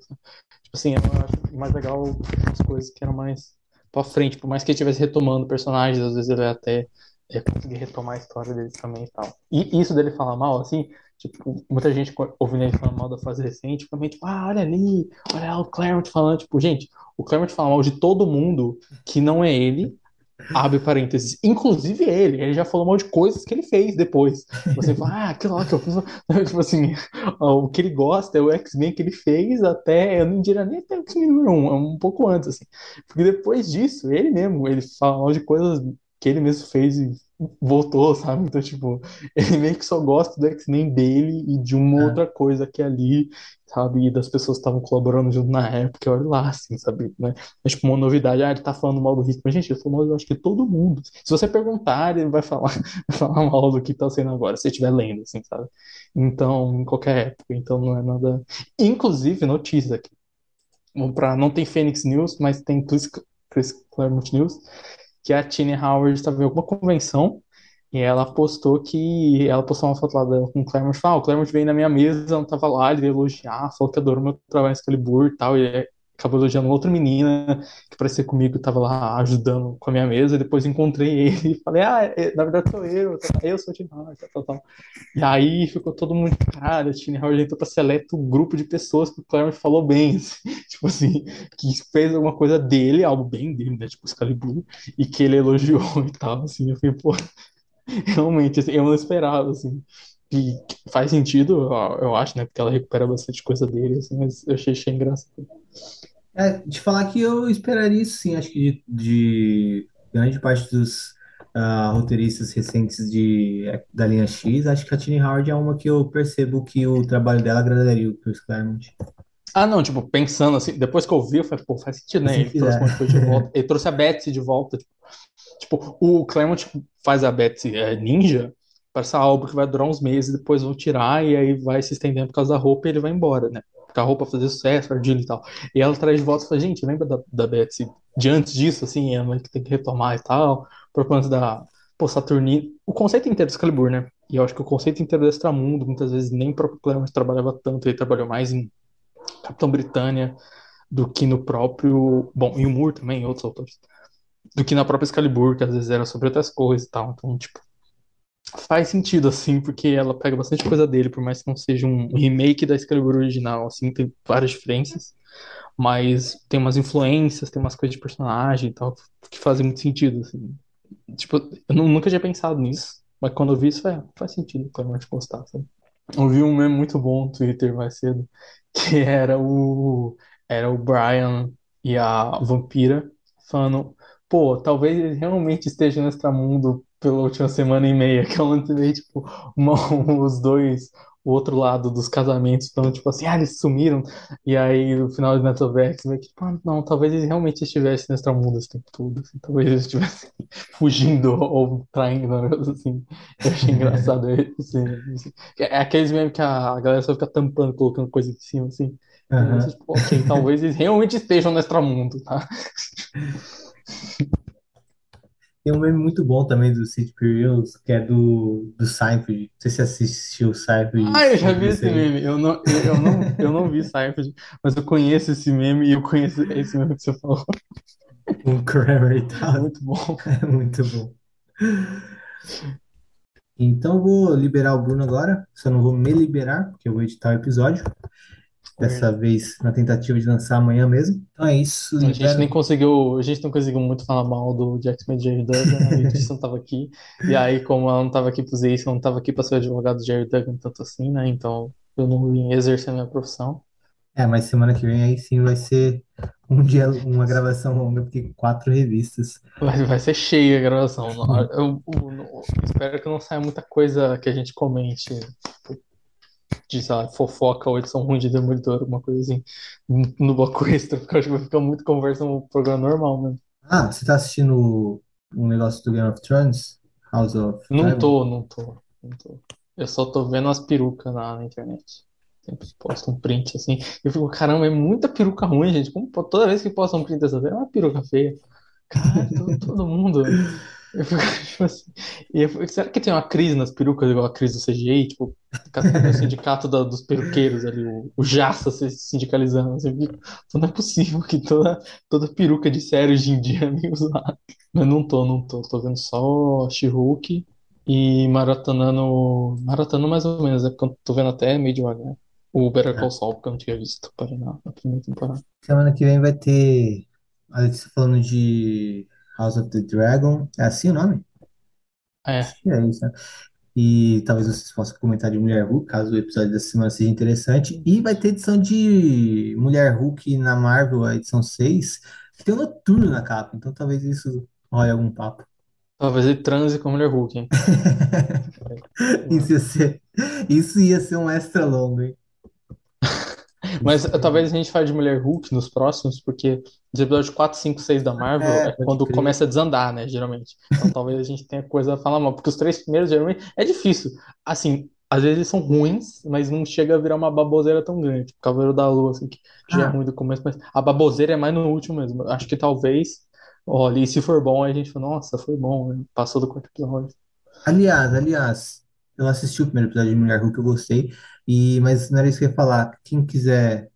Tipo assim, eu acho mais legal as coisas que eram mais pra frente, por mais que ele estivesse retomando personagens, às vezes ele até é, conseguir retomar a história dele também e tal. E isso dele falar mal, assim, tipo, muita gente ouvindo ele falar mal da fase recente, fica tipo, ah, olha ali, olha lá o Claremont falando, tipo, gente, o Claremont fala mal de todo mundo que não é ele, Abre parênteses. Inclusive ele, ele já falou um monte de coisas que ele fez depois. Você fala, ah, aquilo lá que eu fiz. Tipo assim, o que ele gosta é o X-Men que ele fez até, eu não diria nem até o X-Men número 1, é um pouco antes, assim. Porque depois disso, ele mesmo, ele fala de coisas que ele mesmo fez e voltou, sabe? Então, tipo, ele meio que só gosta do X-Men dele e de uma Ah, outra coisa que é ali, sabe? E das pessoas que estavam colaborando junto na época, olha lá, assim, sabe? Né? É tipo uma novidade, ah, ele tá falando mal do Rick, mas gente, ele falou mal, eu acho que todo mundo. Se você perguntar, ele vai falar, vai falar mal do que tá sendo agora, se estiver lendo, assim, sabe? Então, em qualquer época, então não é nada. Inclusive, notícia aqui. Vamos pra... Não tem Phoenix News, mas tem Chris, Chris Claremont News que a Tini Howard estava em alguma convenção e ela postou que ela postou uma foto lá dela com o Claremont falou, ah, o Claremont veio na minha mesa, não tava lá, ele veio elogiar, falou que adorou meu trabalho em Excalibur e tal, e acabou elogiando outra menina que parecia comigo, tava lá ajudando com a minha mesa, e depois encontrei ele e falei, ah, é, na verdade sou eu, eu sou o Howard, tal, tal, tal. E aí ficou todo mundo, caralho, a Tini Howard entrou pra seleto grupo de pessoas que o Claremont falou bem, assim, tipo assim, que fez alguma coisa dele, algo bem dele, né, tipo Excalibur, e que ele elogiou e tal, assim, eu fiquei, pô, realmente, assim, eu não esperava, assim, e faz sentido, eu, acho, né, porque ela recupera bastante coisa dele, assim, mas eu achei, achei engraçado. É, te falar que eu esperaria isso sim, acho que de, de grande parte dos ah, roteiristas recentes de, da linha X, acho que a Tini Howard é uma que eu percebo que o trabalho dela agradaria o Chris Claremont. Ah, não, tipo, pensando assim, depois que eu vi, eu falei, pô, faz sentido, né? Ele trouxe de de volta. Ele trouxe a Betsy de volta. Tipo, o Claremont faz a Betsy é, ninja para essa obra que vai durar uns meses, depois vão tirar e aí vai se estendendo por causa da roupa e ele vai embora, né? Porque a roupa fazer sucesso, argila e tal. E ela traz de volta e fala, gente, lembra da, da Betsy de antes disso, assim, uma que tem que retomar e tal, por conta da, pô, Saturnino. O conceito inteiro do Excalibur, né? E eu acho que o conceito inteiro do Extramundo, muitas vezes nem o próprio Claremont trabalhava tanto, ele trabalhou mais em Capitão Britânia do que no próprio. Bom, e o Moore também, outros autores. Do que na própria Excalibur, que às vezes era sobre outras coisas e tal. Então, tipo, faz sentido, assim, porque ela pega bastante coisa dele, por mais que não seja um remake da Excalibur original, assim, tem várias diferenças. Mas tem umas influências, tem umas coisas de personagem e tal, que fazem muito sentido, assim. Tipo, eu nunca tinha pensado nisso, mas quando eu vi isso, faz, faz sentido, claramente, gostar, sabe? Eu vi um meme muito bom no Twitter mais cedo, que era o era o Brian e a vampira falando, pô, talvez ele realmente esteja no extramundo pela última semana e meia, que é onde veio, tipo, uma, os dois, o outro lado dos casamentos, falando, tipo assim, ah, eles sumiram, e aí no final de Netovex, veio tipo, ah, não, talvez ele realmente estivesse no extramundo esse tempo todo, assim, talvez ele estivesse fugindo ou traindo, assim, eu achei engraçado esse, esse, é aqueles mesmo que a galera só fica tampando, colocando coisa em cima, assim. Aham. Tipo, ok, talvez eles realmente estejam no extramundo, tá? Tem um meme muito bom também do City Pills, que é do, do Seinfeld. Não sei se assistiu o Seinfeld. Ah, eu já vi esse meme. Eu não, eu, eu não, eu não vi Seinfeld, mas eu conheço esse meme e eu conheço esse meme que você falou. O Kramer e É tal. muito bom. É muito bom. Então eu vou liberar o Bruno agora. Só não vou me liberar, porque eu vou editar o episódio. Dessa vez na tentativa de lançar amanhã mesmo. Então é isso. A gente libera- nem conseguiu, a gente não conseguiu muito falar mal do Jack Smith Jerry Duggan, né? a gente não tava aqui. E aí, como ela não tava aqui pra fazer isso, eu não tava aqui pra ser advogado do Jerry Duggan tanto assim, né? Então eu não vim exercer a minha profissão. É, mas semana que vem aí sim vai ser um dia, uma gravação longa, porque quatro revistas. Vai, vai ser cheia a gravação. Eu, eu- eu espero que não saia muita coisa que a gente comente. De, sei lá, fofoca ou edição ruim de Demolidor, alguma coisa assim, no bloco extra, porque eu acho que vai ficar muito conversa no programa normal, né? Ah, você tá assistindo um negócio do Game of Thrones? House of Não tô, não tô, não tô. Eu só tô vendo as perucas na, na internet. Sempre posto um print assim. Eu fico, caramba, é muita peruca ruim, gente. Como toda vez que posta um print dessa vez, é uma peruca feia. Cara, todo, todo mundo. Tipo assim. E eu será que tem uma crise nas perucas, igual a crise do CGI? Tipo, o sindicato da- dos peruqueiros ali, o, o se sindicalizando. Assim, eu fico, "Pô, não é possível que toda, toda peruca de série hoje em dia é meio. Mas não tô, não tô. Tô vendo só She-Hulk e maratonando. Maratonando mais ou menos, é porque eu tô vendo até meio devagar. O Better Call Saul, porque eu não tinha visto parei na, na primeira temporada. Semana que vem vai ter a Letícia falando de House of the Dragon. É assim o nome? É, É isso, né? E talvez vocês possam comentar de Mulher Hulk, caso o episódio dessa semana seja interessante. E vai ter edição de Mulher Hulk na Marvel, a edição 6, que tem o Noturno na capa. Então talvez isso role algum papo. talvez ele transe com a Mulher Hulk, hein? Isso ia ser, isso ia ser um extra longo, hein? Mas talvez a gente fale de Mulher Hulk nos próximos, porque os episódios 4, 5, 6 da Marvel É, é quando crer. começa a desandar, né, geralmente. Então talvez a gente tenha coisa a falar mal, porque os três primeiros geralmente é difícil. Assim, às vezes eles são ruins, mas não chega a virar uma baboseira tão grande. Tipo, Cavaleiro da Lua, assim, que já é Ah, ruim do começo, mas a baboseira é mais no último mesmo. Acho que talvez, olha, e se for bom, aí a gente fala, nossa, foi bom, né? Passou do quarto episódio. aliás, aliás, eu assisti o primeiro episódio de Mulher Hulk, eu gostei, e, mas não era isso que eu ia falar. Quem quiser,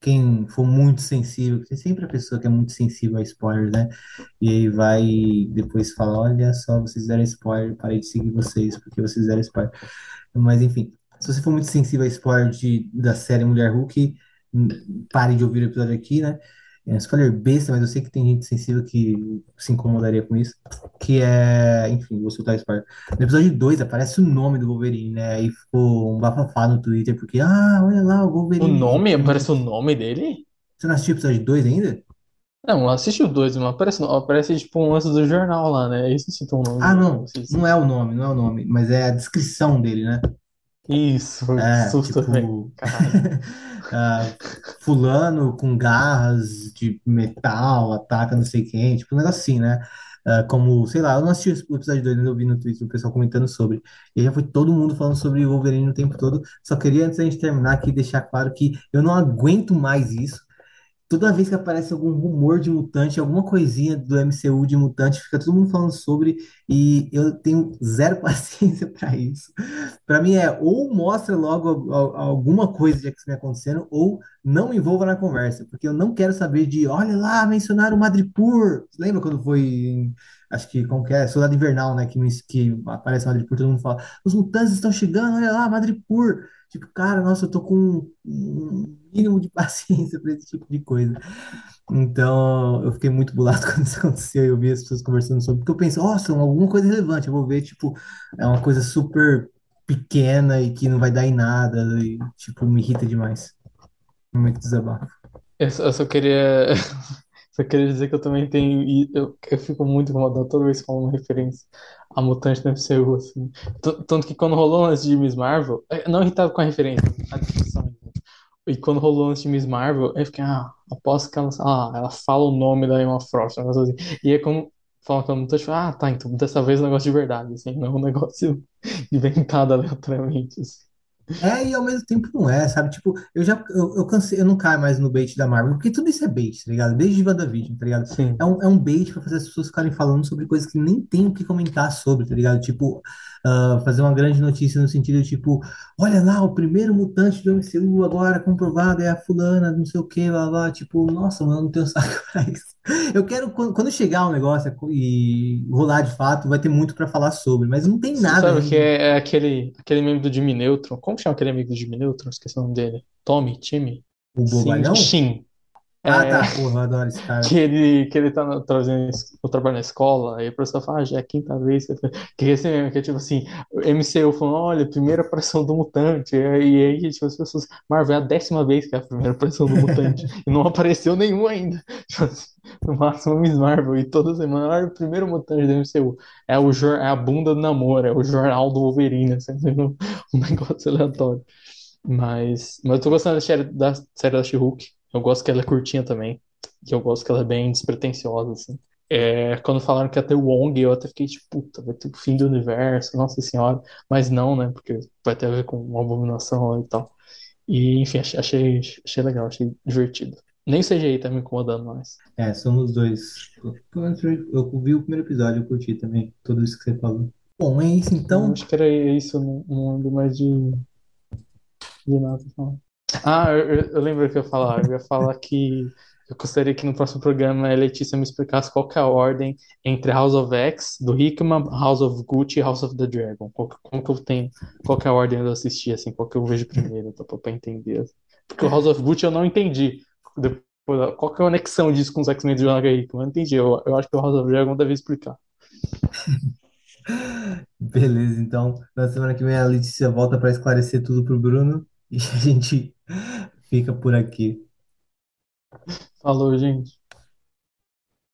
quem for muito sensível, porque sempre a pessoa que é muito sensível a spoilers, né? E aí vai depois falar, olha só, vocês deram spoiler, parei de seguir vocês, porque vocês deram spoiler. Mas enfim, se você for muito sensível a spoiler de, da série Mulher Hulk, hum, pare de ouvir o episódio aqui, né? É um spoiler besta, mas eu sei que tem gente sensível que se incomodaria com isso. Que é, enfim, vou soltar spoiler. No episódio 2 aparece o nome do Wolverine, né? Aí ficou um bafafá no Twitter, porque, ah, olha lá, o O Wolverine. nome? Aparece o nome dele? Você não assistiu o episódio 2 ainda? Não, assiste o dois, mas aparece, aparece tipo um lance do jornal lá, né? Isso cita o nome Ah, não, se- não é o nome, não é o nome, mas é a descrição dele, né? Isso, foi É, susto, tipo, ah, fulano com garras de metal, ataca não sei quem, tipo um negócio assim, né? Ah, como, sei lá, eu não assisti o episódio 2, ainda eu vi no Twitter o pessoal comentando sobre. E já foi todo mundo falando sobre o Wolverine o tempo todo. Só queria, antes da gente terminar aqui, deixar claro que eu não aguento mais isso. Toda vez que aparece algum rumor de mutante, alguma coisinha do MCU de mutante, fica todo mundo falando sobre, e eu tenho zero paciência para isso. Para mim é ou mostra logo al- al- alguma coisa de X-Men acontecendo, ou não me envolva na conversa, porque eu não quero saber de, olha lá, mencionaram o Madripoor. Lembra quando foi, em- acho que, como que é, Soldado Invernal, né, que, que aparece Madripoor, todo mundo fala, os mutantes estão chegando, olha lá, Madripoor. Tipo, cara, nossa, eu tô com um mínimo de paciência para esse tipo de coisa. Então, eu fiquei muito bolado quando isso aconteceu e eu vi as pessoas conversando sobre, porque eu pensei, nossa, alguma coisa relevante, eu vou ver, tipo, é uma coisa super pequena e que não vai dar em nada, e, tipo, me irrita demais. Muito desabafo. Eu só, queria, só queria dizer que eu também tenho. Eu, eu fico muito incomodado toda vez falam uma referência a mutante no MCU, assim. Tanto que quando rolou antes de Miss Marvel, eh, não irritado com a referência, a discussão. E quando rolou antes de Miss Marvel, eu fiquei, ah, aposto que ela, ah, ela fala o nome da Emma Frost, um negócio assim. E aí, como falam que ela mutante, ah, tá, então dessa vez é um negócio de verdade, assim, não é um negócio inventado aleatoriamente, assim. É, e ao mesmo tempo não é, sabe? Tipo, eu já, eu, eu cansei, eu não caio mais no bait da Marvel, porque tudo isso é bait, tá ligado? Desde WandaVision, tá ligado? Sim. É um, é um bait pra fazer as pessoas ficarem falando sobre coisas que nem tem o que comentar sobre, tá ligado? Tipo, ah, fazer uma grande notícia no sentido, tipo, olha lá, o primeiro mutante do MCU agora comprovado é a fulana, não sei o que, blá, blá. Tipo, nossa, mano, não tenho saco pra isso. Eu quero, quando quando chegar um negócio e rolar de fato, vai ter muito pra falar sobre, mas não tem nada Sabe o que é, é aquele, aquele meme do Jimmy Neutron? Como chama aquele amigo do Jimmy Neutron? Esqueci o nome dele. Tommy? Timmy? O Sim, bobalhão? Ah, É, tá, porra, adoro esse cara. que ele, que ele tá trazendo o trabalho na escola, aí a professora fala, ah, já é a quinta vez. que tô-" Que é tipo assim, o MCU falando, olha, primeira aparição do mutante. E aí, e tipo, as pessoas, Marvel, é a décima vez que é a primeira aparição do mutante. E não apareceu nenhum ainda. Tipo assim, no máximo Miss Marvel. E toda semana, olha, o primeiro mutante do MCU. É, o, é a bunda do namoro, é o jornal do Wolverine, assim, um, um negócio aleatório. Mas, mas eu tô gostando da série da, série da She-Hulk. Eu gosto que ela é curtinha também. E eu gosto que ela é bem despretensiosa, assim. É, quando falaram que ia ter o Wong, eu até fiquei tipo, puta, vai ter o fim do universo, nossa senhora. Mas não, né? Porque vai ter a ver com uma abominação e tal. E, enfim, achei, achei, legal, achei divertido. Nem o CGI tá me incomodando mais. É, somos dois. Eu eu vi o primeiro episódio, eu curti também tudo isso que você falou. Bom, é isso Eu então. acho que era isso, eu não, não lembro mais de, de nada. não. Ah, eu, eu lembro o que eu ia falar. Eu ia falar que eu gostaria que no próximo programa a Letícia me explicasse qual que é a ordem entre House of X, do Hickman, House of Gucci e House of the Dragon. Qual, como que eu tenho, qual que é a ordem de eu assistir, assim, qual que eu vejo primeiro, tá, pra entender. Assim. Porque o House of Gucci eu não entendi. Depois, qual que é a conexão disso com os X-Men do Jonathan Hickman? Eu não entendi. Eu, eu acho que o House of Dragon deve explicar. Beleza, então na semana que vem a Letícia volta para esclarecer tudo pro Bruno. E a gente fica por aqui. Falou, gente.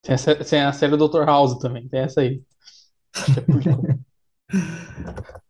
Tem a, série tem a série Dr. House também, tem essa aí. É